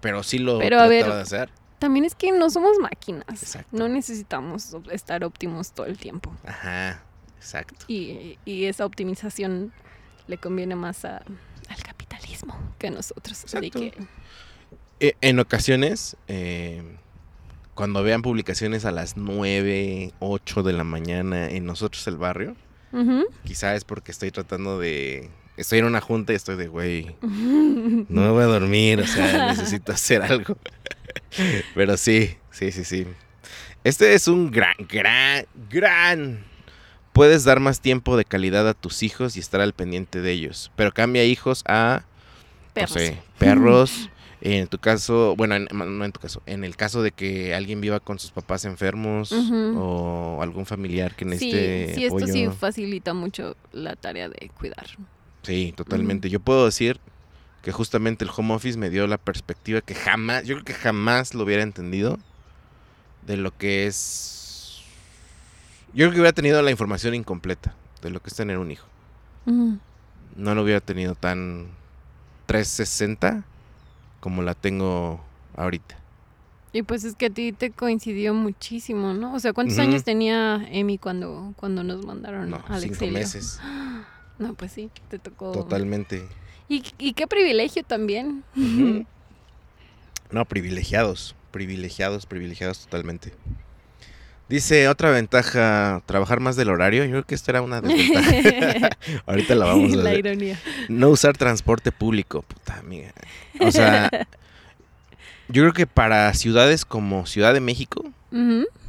Pero sí lo Pero, a trataba ver, de hacer. También es que no somos máquinas. Exacto. No necesitamos estar óptimos todo el tiempo. Ajá, exacto. Y, y esa optimización le conviene más a- al capitalismo que a nosotros. Así que, Eh, en ocasiones, eh, cuando vean publicaciones a las 9, 8 de la mañana en nosotros el barrio, ujú. quizá es porque estoy tratando de... Estoy en una junta y estoy de, güey, no me voy a dormir, o sea, necesito hacer algo. Pero sí, sí, sí, sí. Este es un gran, gran, gran... Puedes dar más tiempo de calidad a tus hijos y estar al pendiente de ellos. Pero cambia hijos a, Perros. no sé, perros. En tu caso, bueno, en- no en tu caso, en el caso de que alguien viva con sus papás enfermos o algún familiar que necesite sí, esto sí facilita mucho la tarea de cuidar. Sí, totalmente. Yo puedo decir que justamente el home office me dio la perspectiva que jamás, yo creo que jamás lo hubiera entendido de lo que es... Yo creo que hubiera tenido la información incompleta de lo que es tener un hijo. No lo hubiera tenido tan 360 como la tengo ahorita. Y pues es que a ti te coincidió muchísimo, ¿no? O sea, ¿cuántos años tenía Emi cuando, cuando nos mandaron No, al cinco exilio? meses. No, pues sí, te tocó. Totalmente. Y, y qué privilegio también. No, privilegiados, privilegiados, privilegiados totalmente. Dice otra ventaja, trabajar más del horario. Yo creo que esta era una desventaja. Ahorita la vamos a la ver. ironía. No usar transporte público, puta amiga. O sea, yo creo que para ciudades como Ciudad de México,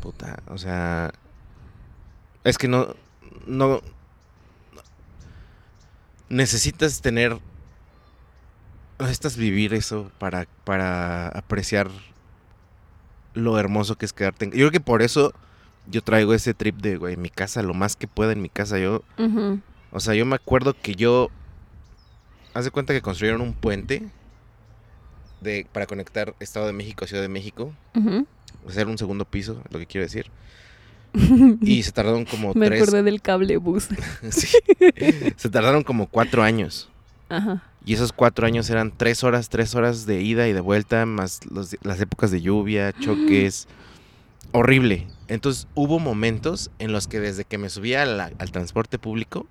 puta, o sea, es que no, no, necesitas tener, necesitas vivir eso para, para apreciar lo hermoso que es quedarte. en- Yo creo que por eso yo traigo ese trip de, güey, mi casa, lo más que pueda en mi casa. Yo, o sea, yo me acuerdo que yo, haz de cuenta que construyeron un puente de, para conectar Estado de México a Ciudad de México. Sea, era un segundo piso, lo que quiero decir. Y se tardaron como Me tres. acordé del cable bus. Sí. Se tardaron como cuatro años. Ajá. Y esos cuatro años eran tres horas, tres horas de ida y de vuelta, más los- las épocas de lluvia, choques. Horrible. Entonces hubo momentos en los que desde que me subía la- al transporte público,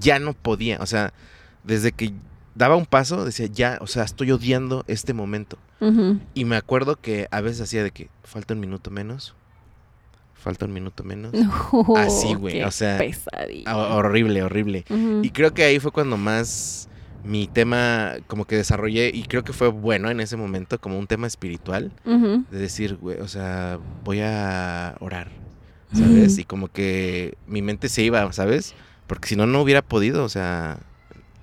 ya no podía. O sea, desde que daba un paso, decía, ya, o sea, estoy odiando este momento. Y me acuerdo que a veces hacía de que falta un minuto menos. Falta un minuto menos. No, Así, güey, o sea, Pesadilla. Horrible, horrible. Y creo que ahí fue cuando más mi tema como que desarrollé y creo que fue bueno en ese momento como un tema espiritual de decir, güey, o sea, voy a orar, ¿sabes? Y como que mi mente se iba, ¿sabes? Porque si no, no hubiera podido, o sea,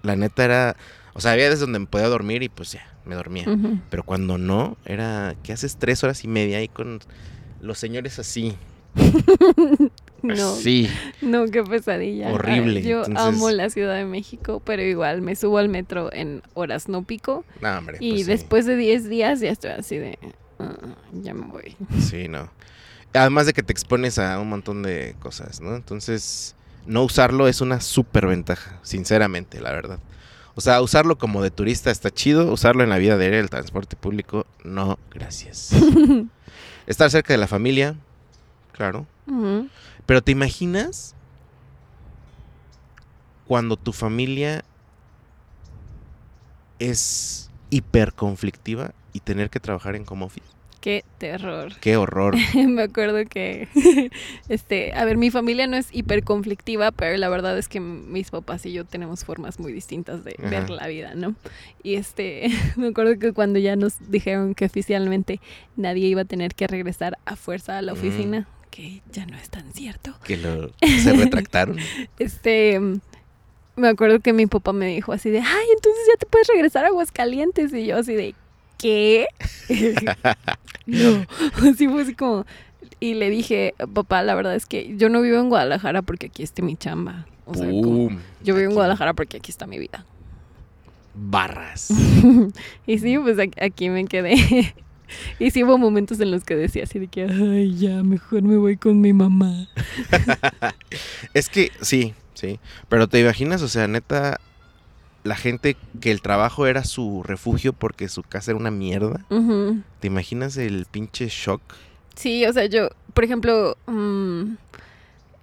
la neta era, o sea, había veces donde me podía dormir y pues ya, me dormía. Pero cuando no, era que haces tres horas y media ahí con los señores así. No, Sí. no, qué pesadilla. Horrible, Yo entonces- amo la Ciudad de México, pero igual me subo al metro en horas no pico No, hombre. y pues sí. después de 10 días ya estoy así de, "Ah, ya me voy. Sí, no. Además de que te expones a un montón de cosas, ¿no? Entonces, no usarlo es una súper ventaja, sinceramente, la verdad. O sea, usarlo como de turista está chido, usarlo en la vida diaria del transporte público, no, gracias. Estar cerca de la familia, claro. Pero ¿te imaginas cuando tu familia es hiper conflictiva y tener que trabajar en home office? Qué terror. Qué horror. me acuerdo que, este, a ver, mi familia no es hiper conflictiva, pero la verdad es que mis papás y yo tenemos formas muy distintas de Ajá. ver la vida, ¿no? Y este, me acuerdo que cuando ya nos dijeron que oficialmente nadie iba a tener que regresar a fuerza a la Mm. Que ya no es tan cierto. que lo, se retractaron. Este, me acuerdo que mi papá me dijo así de, ay, entonces ya te puedes regresar a Aguascalientes. Y yo así de, ¿qué? no, así fue así como... Y le dije, papá, la verdad es que yo no vivo en Guadalajara porque aquí esté mi chamba. O sea, como, Pum. yo vivo en Guadalajara porque aquí está mi vida. Barras. y sí, pues aquí me quedé. Y sí hubo momentos en los que decía así de que, ay, ya, mejor me voy con mi mamá. Es que sí, sí. Pero te imaginas, o sea, neta, la gente que el trabajo era su refugio porque su casa era una mierda. ¿Te imaginas el pinche shock? Sí, o sea, yo, por ejemplo, mm,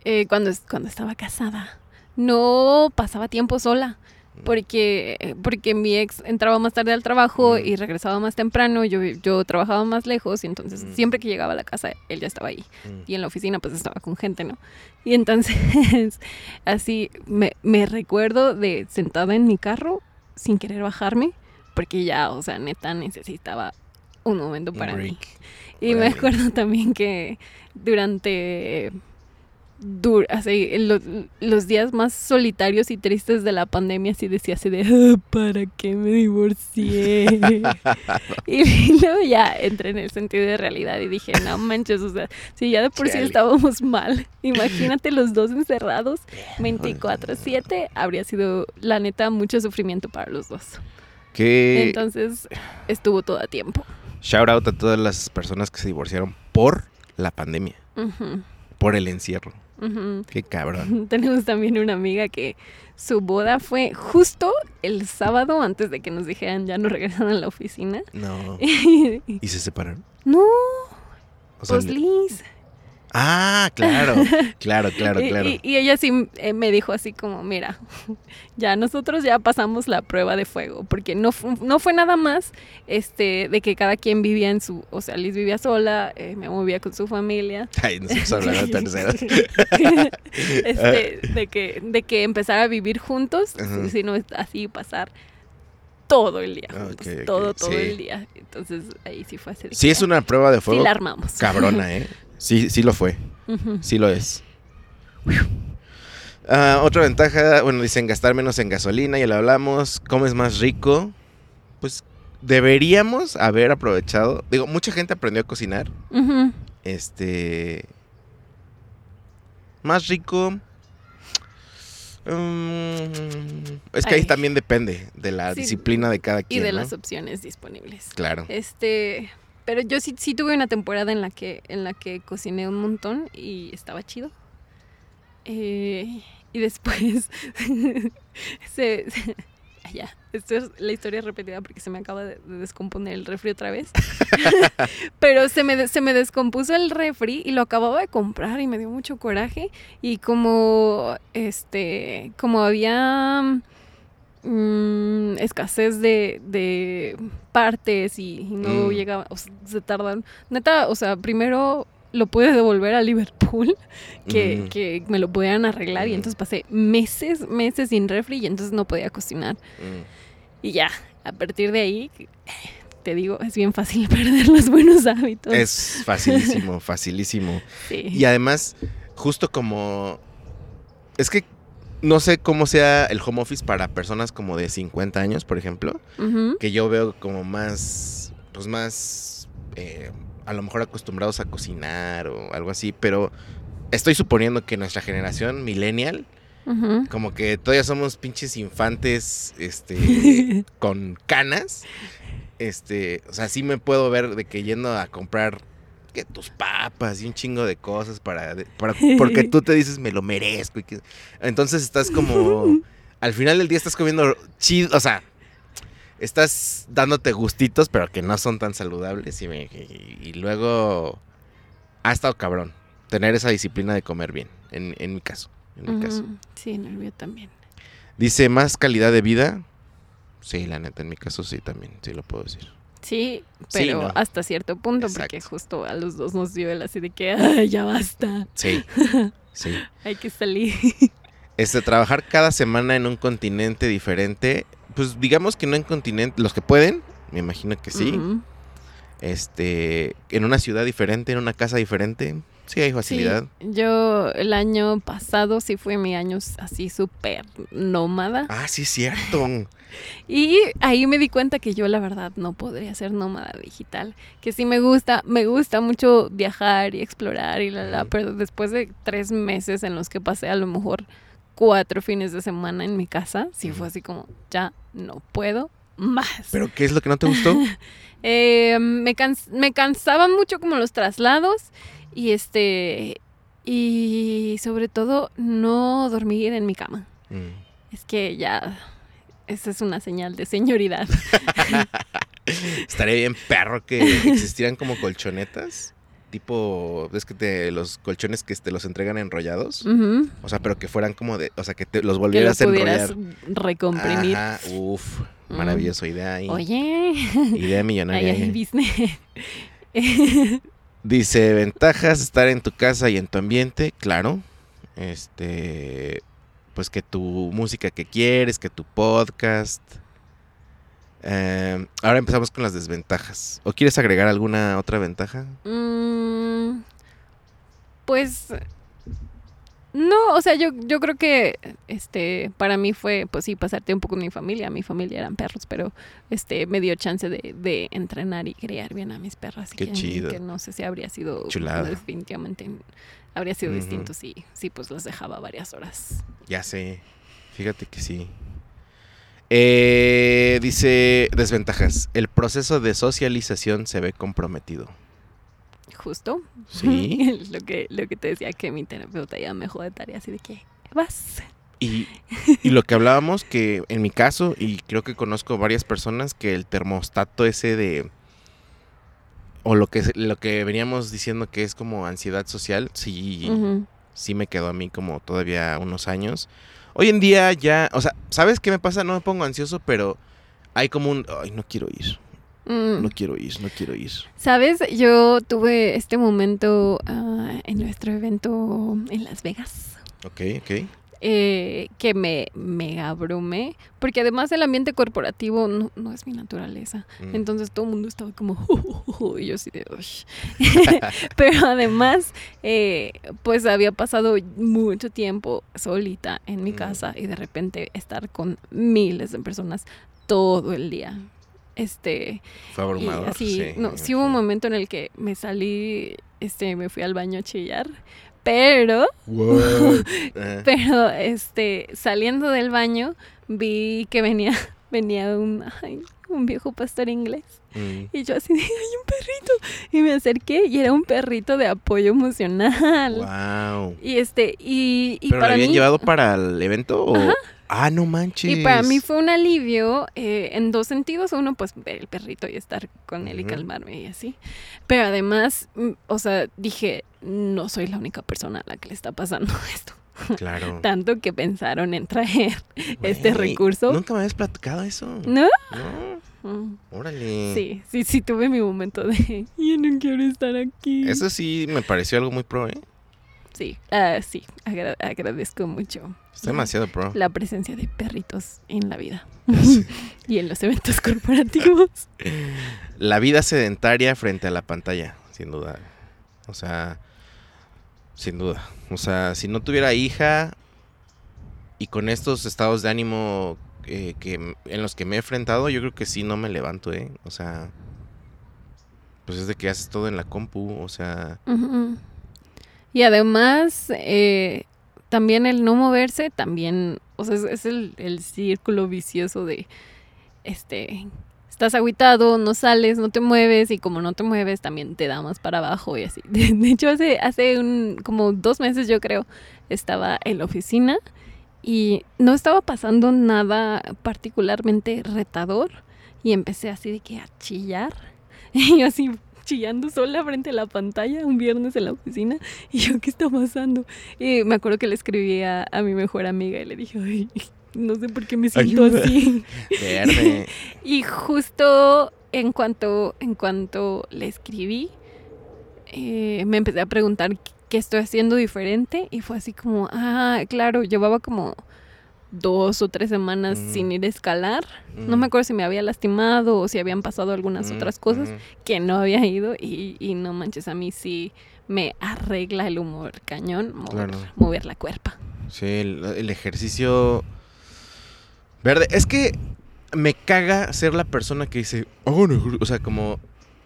eh, cuando, cuando estaba casada, no pasaba tiempo sola. Porque, eh, porque mi ex entraba más tarde al trabajo Mm. y regresaba más temprano, yo, yo trabajaba más lejos y entonces Mm. siempre que llegaba a la casa él ya estaba ahí Mm. y en la oficina pues estaba con gente, ¿no? Y entonces así me, me recuerdo de sentada en mi carro sin querer bajarme porque ya, o sea, neta necesitaba un momento para mí. Y me acuerdo también que durante dur- así, lo- los días más solitarios y tristes de la pandemia, así decía así de, "Ah, ¿para qué me divorcié? y luego ya entré en el sentido de realidad y dije, no manches, o sea, si ya de por sí Chale. estábamos mal, imagínate los dos encerrados 24/7, habría sido, la neta, mucho sufrimiento para los dos. Entonces, estuvo todo a tiempo. shout out a todas las personas que se divorciaron por la pandemia, por el encierro. Qué cabrón. Tenemos también una amiga que su boda fue justo el sábado antes de que nos dijeran ya no regresan a la oficina. No. no, ¿Y se separaron? O sea, pues Liz. Ah, claro. Claro, claro, claro. Y, y ella sí eh, me dijo así como, mira, ya nosotros ya pasamos la prueba de fuego, porque no, no fue nada más este de que cada quien vivía en su, o sea, Liz vivía sola, eh, me movía con su familia. Ay, nosotros hablando de este, de que, de que empezar a vivir juntos, sino así pasar todo el día. juntos, todo, todo sí. el día. Entonces ahí sí fue así. Sí es una prueba de Sí fuego la armamos. cabrona, ¿eh? Sí, sí lo fue. Sí lo es. Ah, otra ventaja, bueno, dicen gastar menos en gasolina, ya lo hablamos. Comes más rico. Pues deberíamos haber aprovechado. Digo, mucha gente aprendió a cocinar. Este. Más rico. mm, es que ahí también depende de la Sí, disciplina de cada Y quien. de ¿no? las opciones disponibles. Claro. Este, pero yo sí, sí tuve una temporada en la que, en la que cociné un montón y estaba chido. Eh, y después se, se- ya, esto es la historia repetida porque se me acaba de, de descomponer el refri otra vez. Pero se me, se me descompuso el refri y lo acababa de comprar y me dio mucho coraje. Y como este, como había mm, escasez de, de partes y, y no Mm. llegaba, o sea, se tardan. Neta, o sea, primero lo pude devolver a Liverpool, que, Mm. que me lo pudieran arreglar y entonces pasé meses, meses sin refri y entonces no podía cocinar. Mm. Y ya, a partir de ahí, te digo, es bien fácil perder los buenos hábitos. Es facilísimo, facilísimo. Sí. Y además, justo como... Es que no sé cómo sea el home office para personas como de 50 años, por ejemplo, que yo veo como más, pues más, eh, a lo mejor acostumbrados a cocinar o algo así, pero estoy suponiendo que nuestra generación millennial, como que todavía somos pinches infantes, este, con canas. Este, o sea, sí me puedo ver de que yendo a comprar que tus papas y un chingo de cosas para, para porque tú te dices me lo merezco y que entonces estás como al final del día estás comiendo chido, o sea, estás dándote gustitos, pero que no son tan saludables y, me- y- y luego ha estado cabrón tener esa disciplina de comer bien, en, en mi caso, en mi caso. Sí, en el mío también. Dice, más calidad de vida. Sí, la neta, en mi caso sí también, sí lo puedo decir. Sí, Sí, pero no. hasta cierto punto, porque justo a los dos nos dio el así de que "Ay, ya basta, Sí, sí. hay que salir. Este, trabajar cada semana en un continente diferente, pues digamos que no en continente, los que pueden, me imagino que sí. Este, en una ciudad diferente, en una casa diferente, sí hay facilidad. Sí, yo el año pasado sí fue mi año así súper nómada. Ah, sí cierto. Y ahí me di cuenta que yo la verdad no podría ser nómada digital. Que sí me gusta, me gusta mucho viajar y explorar y la la, pero después de tres meses en los que pasé a lo mejor cuatro fines de semana en mi casa, sí fue así como, ya no puedo más. Pero ¿qué es lo que no te gustó? Eh, me, cans- me cansaban mucho como los traslados y este y sobre todo no dormir en mi cama. Mm, Es que ya esa es una señal de señoridad. Estaría bien perro que existieran como colchonetas. Tipo, ves que te, los colchones que te los entregan enrollados. O sea, pero que fueran como de, o sea, que te los Que lo volvieras a enrollar. recomprimir. Ajá, uf, maravilloso, idea ahí. Oye, Idea ahí millonaria. hay ahí. business. Dice, ventajas, estar en tu casa y en tu ambiente, claro. Este, pues que tu música que quieres, que tu podcast. Eh, ahora empezamos con las desventajas. ¿O quieres agregar alguna otra ventaja? Mm, pues no, o sea, yo, yo creo que este para mí fue, pues sí, pasar tiempo con mi familia. Mi familia eran perros, pero este me dio chance de, de entrenar y criar bien a mis perras. y Qué que, chido. Que no sé si habría sido Chulada. definitivamente habría sido distinto si sí, pues los dejaba varias horas. Ya sé, fíjate que sí. Eh, dice, desventajas. El proceso de socialización se ve comprometido. Justo. Sí. lo que lo que te decía que mi terapeuta ya me dejó de tarea así de que vas. Y, y lo que hablábamos, que en mi caso, y creo que conozco varias personas, que el termostato ese de... O lo que, lo que veníamos diciendo que es como ansiedad social, sí, sí me quedó a mí como todavía unos años. Hoy en día ya, o sea, ¿sabes qué me pasa? No me pongo ansioso, pero hay como un, ay, no quiero ir, Mm. no quiero ir, no quiero ir. Sabes, yo tuve este momento ah, en nuestro evento en Las Vegas. Ok, ok. eh, que me mega abrumé, porque además el ambiente corporativo no, no es mi naturaleza. Mm. Entonces todo el mundo estaba como, y yo así de. Pero además, eh, pues había pasado mucho tiempo solita en mi Mm. casa y de repente estar con miles de personas todo el día. Este, Fue abrumador. así, sí, no, sí hubo un momento en el que me salí, este, me fui al baño a chillar, pero? Ah, pero este, saliendo del baño, vi que venía, venía un, ay, un viejo pastor inglés. mm. Y yo así de, hay un perrito. Y me acerqué y era un perrito de apoyo emocional. Wow. Y este, y, y ¿Pero lo para habían mí. llevado para el evento? O... Ah, no manches. Y para mí fue un alivio eh, en dos sentidos. Uno, pues ver el perrito y estar con él y calmarme y así. Pero además, mm, o sea, dije, no soy la única persona a la que le está pasando esto. Claro. Tanto que pensaron en traer este recurso. Nunca me habías platicado eso. ¿No? No, Mm, órale. Sí, sí, sí, tuve mi momento de, yo no quiero estar aquí. Eso sí me pareció algo muy pro, ¿eh? Sí, ah, sí, agra- agradezco mucho Está demasiado pro. la presencia de perritos en la vida y en los eventos corporativos. La vida sedentaria frente a la pantalla, sin duda. O sea, sin duda. O sea, si no tuviera hija y con estos estados de ánimo eh, que en los que me he enfrentado, yo creo que sí no me levanto, ¿eh? O sea, pues es de que haces todo en la compu, o sea, Ujú. Y además, eh, también el no moverse, también, o sea, es, el, el círculo vicioso de, este, estás agüitado, no sales, no te mueves, y como no te mueves, también te da más para abajo y así. De, hecho, hace, hace un, como dos meses, yo creo, estaba en la oficina y no estaba pasando nada particularmente retador, y empecé así de que a chillar, y así chillando sola frente a la pantalla un viernes en la oficina y yo qué está pasando y me acuerdo que le escribí a, a mi mejor amiga y le dije "Ay, no sé por qué me siento Ayuda. así verde. y justo en cuanto en cuanto le escribí eh, me empecé a preguntar qué- qué estoy haciendo diferente y fue así como ah claro llevaba como dos o tres semanas Mm. sin ir a escalar no me acuerdo si me había lastimado o si habían pasado algunas Mm, otras cosas que no había ido y, y no manches, a mí sí me arregla el humor cañón mover, Claro. mover la cuerpa. Sí, el, el ejercicio verde. Es que me caga ser la persona que dice, ejercicio. O sea, como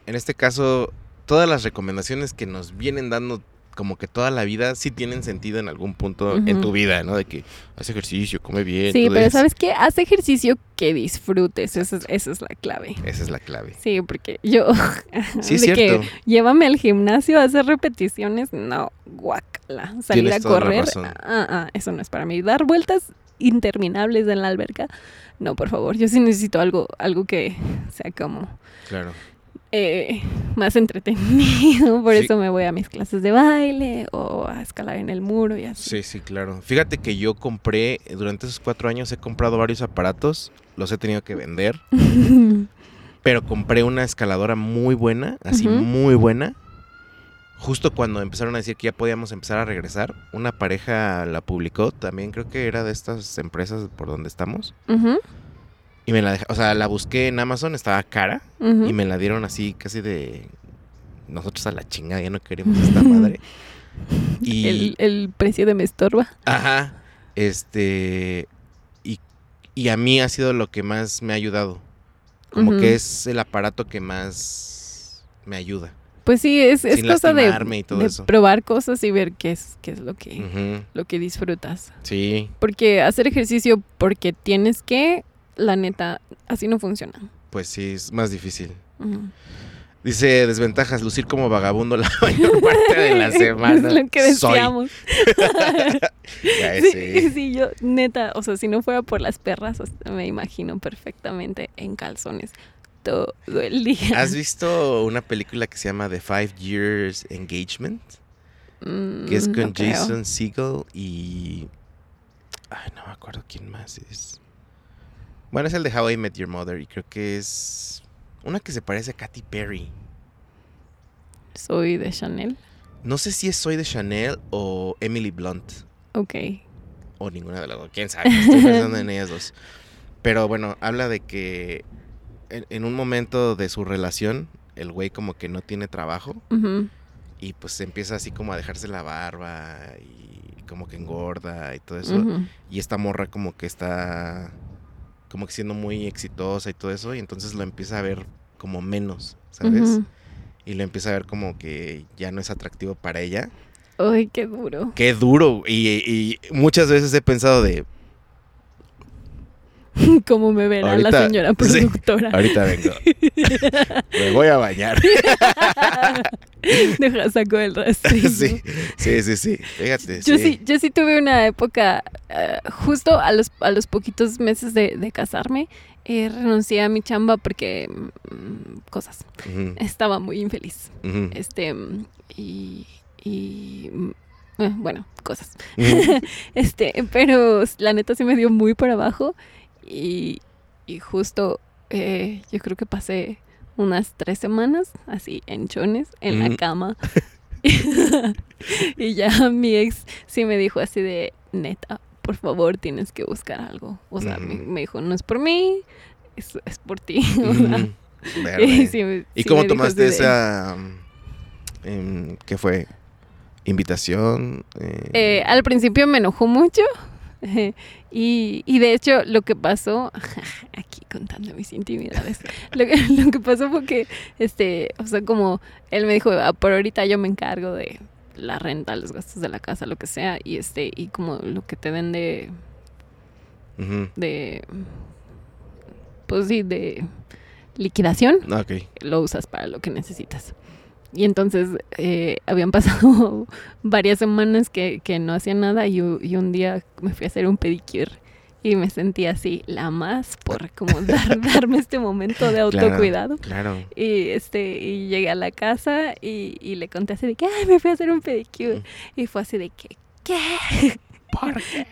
en este caso, todas las recomendaciones que nos vienen dando como que toda la vida sí tienen sentido en algún punto en tu vida, ¿no? De que haz ejercicio, come bien. Sí, pero. ¿sabes qué? Haz ejercicio que disfrutes, esa es, esa es la clave. Esa es la clave. Sí, porque yo... Sí, es de que cierto. llévame al gimnasio a hacer repeticiones, no, guácala. Salir Tienes a correr, razón. ah, ah, eso no es para mí. Dar vueltas interminables en la alberca. No, por favor, yo sí necesito algo, algo que sea como Claro. Eh, más entretenido. Por Sí. eso me voy a mis clases de baile o a escalar en el muro y así. Sí, sí, claro. Fíjate que yo compré, durante esos cuatro años he comprado varios aparatos, los he tenido que vender, pero compré una escaladora muy buena, así muy buena. Justo cuando empezaron a decir que ya podíamos empezar a regresar, una pareja la publicó, también creo que era de estas empresas por donde estamos. Ujú, Y me la dej- o sea, la busqué en Amazon, estaba cara, y me la dieron así casi de nosotros a la chingada, ya no queremos esta madre. Y el, el precio de me estorba. Ajá. Este. Y, y a mí ha sido lo que más me ha ayudado. Como que es el aparato que más me ayuda. Pues sí, es, es cosa de, de probar cosas y ver qué es, qué es lo que, lo que disfrutas. Sí, Porque hacer ejercicio porque tienes que, la neta, así no funciona. pues sí, es más difícil. Dice desventajas, lucir como vagabundo la mayor parte de la semana. es lo que decíamos. Sí, sí, yo, neta, o sea, si no fuera por las perras, me imagino perfectamente en calzones todo el día. ¿Has visto una película que se llama The Five Years Engagement? Mm, Que es con. Jason Segel y. Ay, no me acuerdo quién más es. Bueno, es el de How I Met Your Mother y creo que es. Una que se parece a Katy Perry. Soy de Chanel. No sé si es Soy de Chanel o Emily Blunt. Ok. O ninguna de las dos. Quién sabe. Estoy pensando en ellas dos. Pero bueno, habla de que en, en un momento de su relación, el güey como que no tiene trabajo. Y pues empieza así como a dejarse la barba y como que engorda y todo eso. Y esta morra como que está como que siendo muy exitosa y todo eso. Y entonces lo empieza a ver como menos, ¿sabes? Y lo empieza a ver como que ya no es atractivo para ella. Ay, qué duro. Qué duro. Y, y muchas veces he pensado de, ¿Cómo me verá la señora sí. productora? ahorita vengo. Me voy a bañar. Deja saco el rastrillo. sí, sí, sí, sí. Fíjate. Yo sí, yo sí tuve una época, eh, justo a los, a los poquitos meses de, de casarme, eh, renuncié a mi chamba porque mm, cosas. Estaba muy infeliz. Este, y, y mm, eh, bueno, cosas. Este, pero la neta sí me dio muy para abajo y, y justo eh, yo creo que pasé unas tres semanas así en chones en la Ujú. cama. y ya mi ex sí me dijo así de neta, por favor tienes que buscar algo. O sea, me, dijo, no es por mí, es, es por ti. O sea, Ujú. y Verde. sí me- ¿Y sí cómo tomaste así de- esa... mm, em, ¿Qué fue? ¿Invitación? Eh, Eh, al principio me enojó mucho. Y, y de hecho lo que pasó, aquí contando mis intimidades, lo que, lo que pasó fue que, este, o sea, como él me dijo, "Ah, por ahorita yo me encargo de la renta, los gastos de la casa, lo que sea, y este, y como lo que te den de, de, pues sí, de liquidación, Ah, lo usas para lo que necesitas. Y entonces eh, habían pasado varias semanas que, que no hacía nada y, y un día me fui a hacer un pedicure y me sentí así la más por como dar, darme este momento de autocuidado. Claro. Y este y llegué a la casa y, y le conté así de que Ay, me fui a hacer un pedicure Mm. y fue así de que ¿qué? ¿Por qué?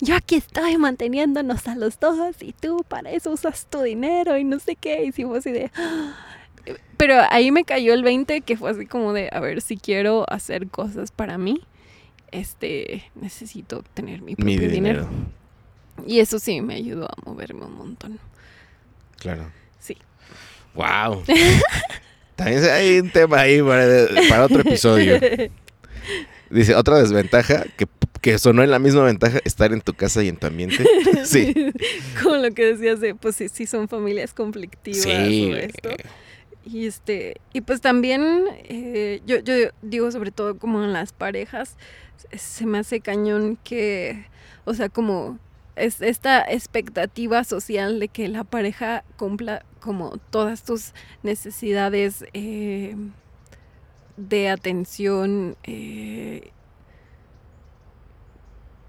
Yo aquí estoy manteniéndonos a los dos y tú para eso usas tu dinero y no sé qué. Y sí fue así de... Pero ahí me cayó el 20 que fue así como de, a ver, si quiero hacer cosas para mí, este, necesito tener mi propio Mi dinero. dinero. Y eso sí me ayudó a moverme un montón. Claro. Sí. Wow. También hay un tema ahí para, para otro episodio. Dice, otra desventaja, que, que sonó en la misma ventaja, estar en tu casa y en tu ambiente. Sí. Como lo que decías de, pues sí, sí son familias conflictivas Sí. o esto. Y este, y pues también, eh, yo, yo digo sobre todo como en las parejas, se- me hace cañón que, o sea, como es esta expectativa social de que la pareja cumpla como todas tus necesidades eh, de atención, eh,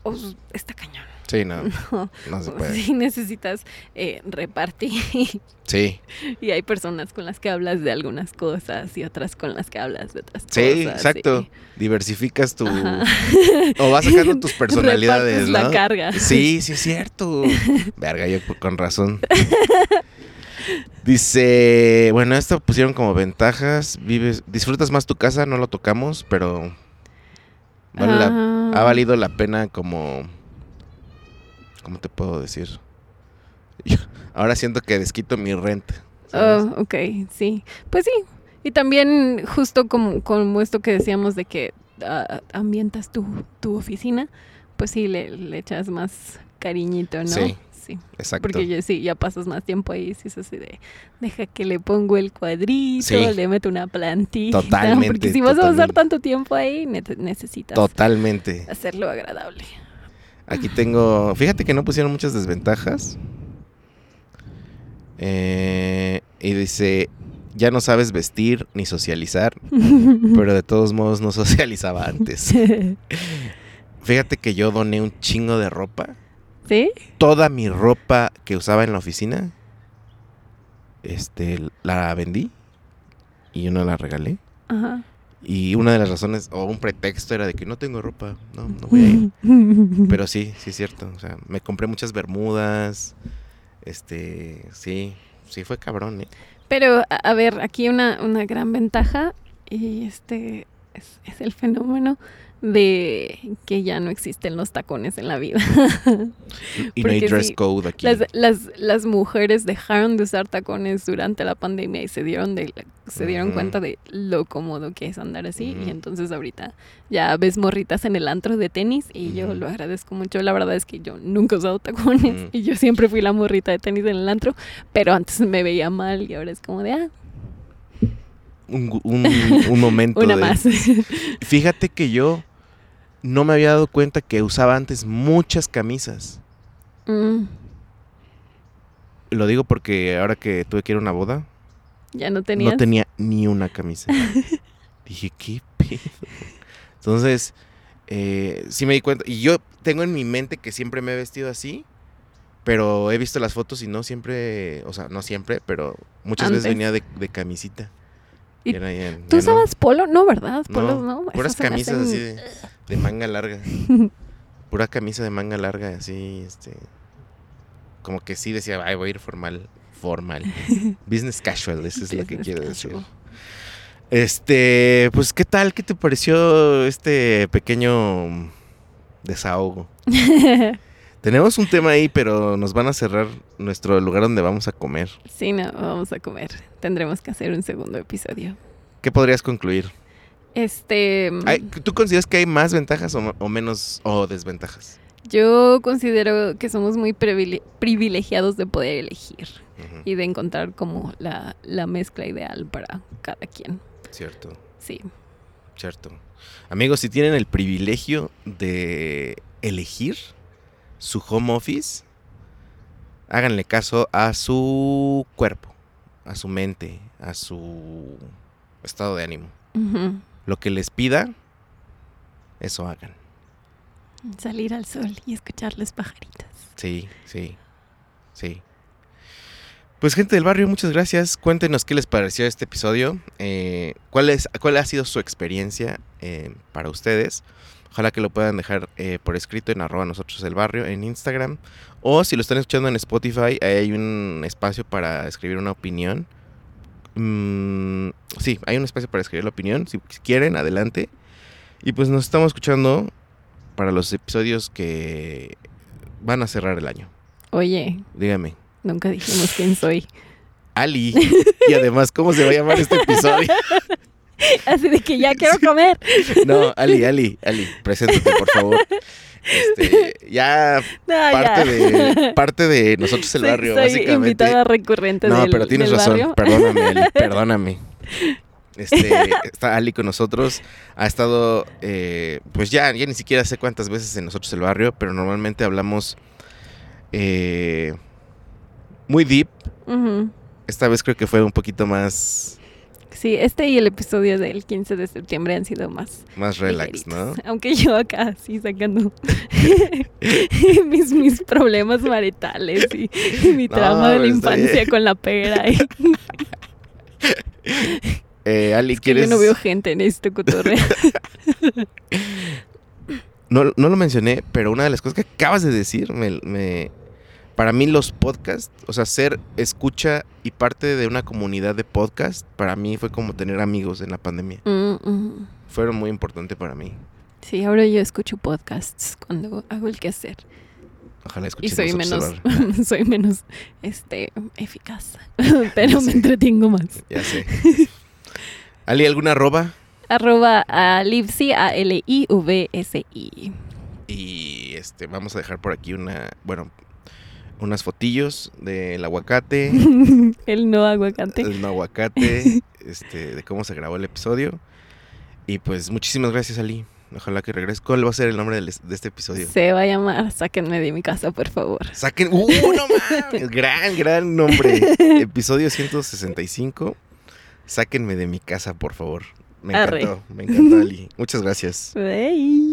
os- está cañón. Sí, no, No, no se puede. sí necesitas eh, repartir. Sí, y hay personas con las que hablas de algunas cosas y otras con las que hablas de otras sí, cosas. exacto. y- Diversificas tu... Ajá. O vas sacando tus personalidades, Repartes la ¿no? carga. Sí, sí es cierto. Verga, yo con razón. Dice, bueno, esto pusieron como ventajas. Vives, disfrutas más tu casa, no lo tocamos, pero vale la- Ah. ha valido la pena como, ¿cómo te puedo decir? Yo ahora siento que desquito mi renta. ¿sabes? Oh, ok, sí. Pues sí. Y también justo como, como esto que decíamos de que ah, ambientas tu, tu oficina, pues sí, le, le echas más cariñito, ¿no? Sí, Sí. Exacto. Porque ya, sí, ya pasas más tiempo ahí, sí es así de, deja que le pongo el cuadrito, Sí. le meto una plantita. Totalmente, Porque si vas a pasar tanto tiempo ahí, ne- necesitas Totalmente. hacerlo agradable. Aquí tengo. Fíjate que no pusieron muchas desventajas. Eh, y dice: Ya no sabes vestir ni socializar, pero de todos modos no socializaba antes. Fíjate que yo doné un chingo de ropa. ¿Sí? Toda mi ropa que usaba en la oficina, este, la vendí y una la regalé. Ajá. Y una de las razones, o un pretexto, era de que no tengo ropa. No, no voy a ir. Pero sí, sí es cierto. O sea, me compré muchas bermudas. Este, sí, sí fue cabrón, ¿eh? Pero, a, ver, aquí una, una gran ventaja y este es, es el fenómeno de que ya no existen los tacones en la vida. Y no hay dress sí, code aquí. Las, las, las mujeres dejaron de usar tacones durante la pandemia y se dieron de se dieron cuenta de lo cómodo que es andar así y entonces ahorita ya ves morritas en el antro de tenis y yo lo agradezco mucho. La verdad es que yo nunca he usado tacones y yo siempre fui la morrita de tenis en el antro, pero antes me veía mal y ahora es como de ah, Un, un, un momento. una de- más. Fíjate que yo no me había dado cuenta que usaba antes muchas camisas. Mm, Lo digo porque ahora que tuve que ir a una boda, ya no tenías. no tenía ni una camisa. Dije, ¿qué pedo? Entonces, eh, sí me di cuenta. Y yo tengo en mi mente que siempre me he vestido así, pero he visto las fotos y no siempre, o sea, no siempre, pero muchas veces venía de, de camisita. ¿Y Y era ya- ¿Tú ya no. usabas polo? No, ¿verdad? No, Polos no. Puras se me camisas hacen- así de, de manga larga. Pura camisa de manga larga, así, este. Como que sí decía, ay, voy a ir formal. Formal. Business casual, eso es lo que quiero decir. Este, pues, ¿qué tal? ¿Qué te pareció este pequeño desahogo? Tenemos un tema ahí, pero nos van a cerrar nuestro lugar donde vamos a comer. sí, no, vamos a comer. Tendremos que hacer un segundo episodio. ¿Qué podrías concluir? Este, Ay, ¿Tú consideras que hay más ventajas o, o menos o desventajas? yo considero que somos muy privile- privilegiados de poder elegir y de encontrar como la, la mezcla ideal para cada quien. Cierto. Sí. Cierto. Amigos, si tienen el privilegio de elegir su home office, háganle caso a su cuerpo, a su mente, a su estado de ánimo. Ujú. Lo que les pida, eso hagan. Salir al sol y escuchar los pajaritos. Sí, sí, sí. Pues gente del barrio, muchas gracias. Cuéntenos qué les pareció este episodio. eh, cuál, es, ¿Cuál ha sido su experiencia eh, para ustedes? Ojalá que lo puedan dejar eh, por escrito en arroba nosotros el barrio en Instagram. O si lo están escuchando en Spotify, ahí hay un espacio para escribir una opinión. Mm, sí, hay un espacio para escribir la opinión. Si quieren, adelante. Y pues nos estamos escuchando para los episodios que van a cerrar el año. Oye, Dígame. nunca dijimos quién soy. Ali. Y además, ¿cómo se va a llamar este episodio? Así de que ya quiero comer. No, Ali, Ali, Ali, preséntate, por favor. Este, ya No, parte ya. de parte de nosotros el barrio, soy básicamente. invitada recurrente No, del, pero tienes del razón. barrio. Perdóname, Ali, perdóname. Este, está Ali con nosotros. Ha estado, eh, pues ya, ya ni siquiera sé cuántas veces en nosotros el barrio, pero normalmente hablamos eh, muy deep. Esta vez creo que fue un poquito más Sí, este y el episodio del 15 de septiembre han sido más Más relax, ¿no? Aunque yo acá sí sacando mis, mis problemas maritales y, y mi No, trauma de la está infancia bien. con la pera. Y, Eh, Ali, es que yo ¿quieres...? no veo gente en esto cotorreo. No, no lo mencioné, pero una de las cosas que acabas de decir, me, me- para mí los podcasts, o sea, ser escucha y parte de una comunidad de podcast, para mí fue como tener amigos en la pandemia. Mm. Fueron muy importantes para mí. Sí, ahora yo escucho podcasts cuando hago el quehacer. Ojalá Y escuchemos soy menos, soy menos este eficaz. Pero me entretengo más. Ya sé. Ali, ¿alguna arroba? Arroba a Livsi, a L-I-V-S-I. Y este, vamos a dejar por aquí una, bueno, unas fotillos del aguacate, El no aguacate. el no aguacate, este, de cómo se grabó el episodio. Y pues muchísimas gracias, Ali. Ojalá que regrese. ¿Cuál va a ser el nombre de este episodio? Se va a llamar Sáquenme de mi casa, por favor. Saquen. ¡Uh, no mames! Gran, gran nombre. Episodio 165. Sáquenme de mi casa, por favor. Me Arre. encantó, me encantó, Ali. Muchas gracias. Bye.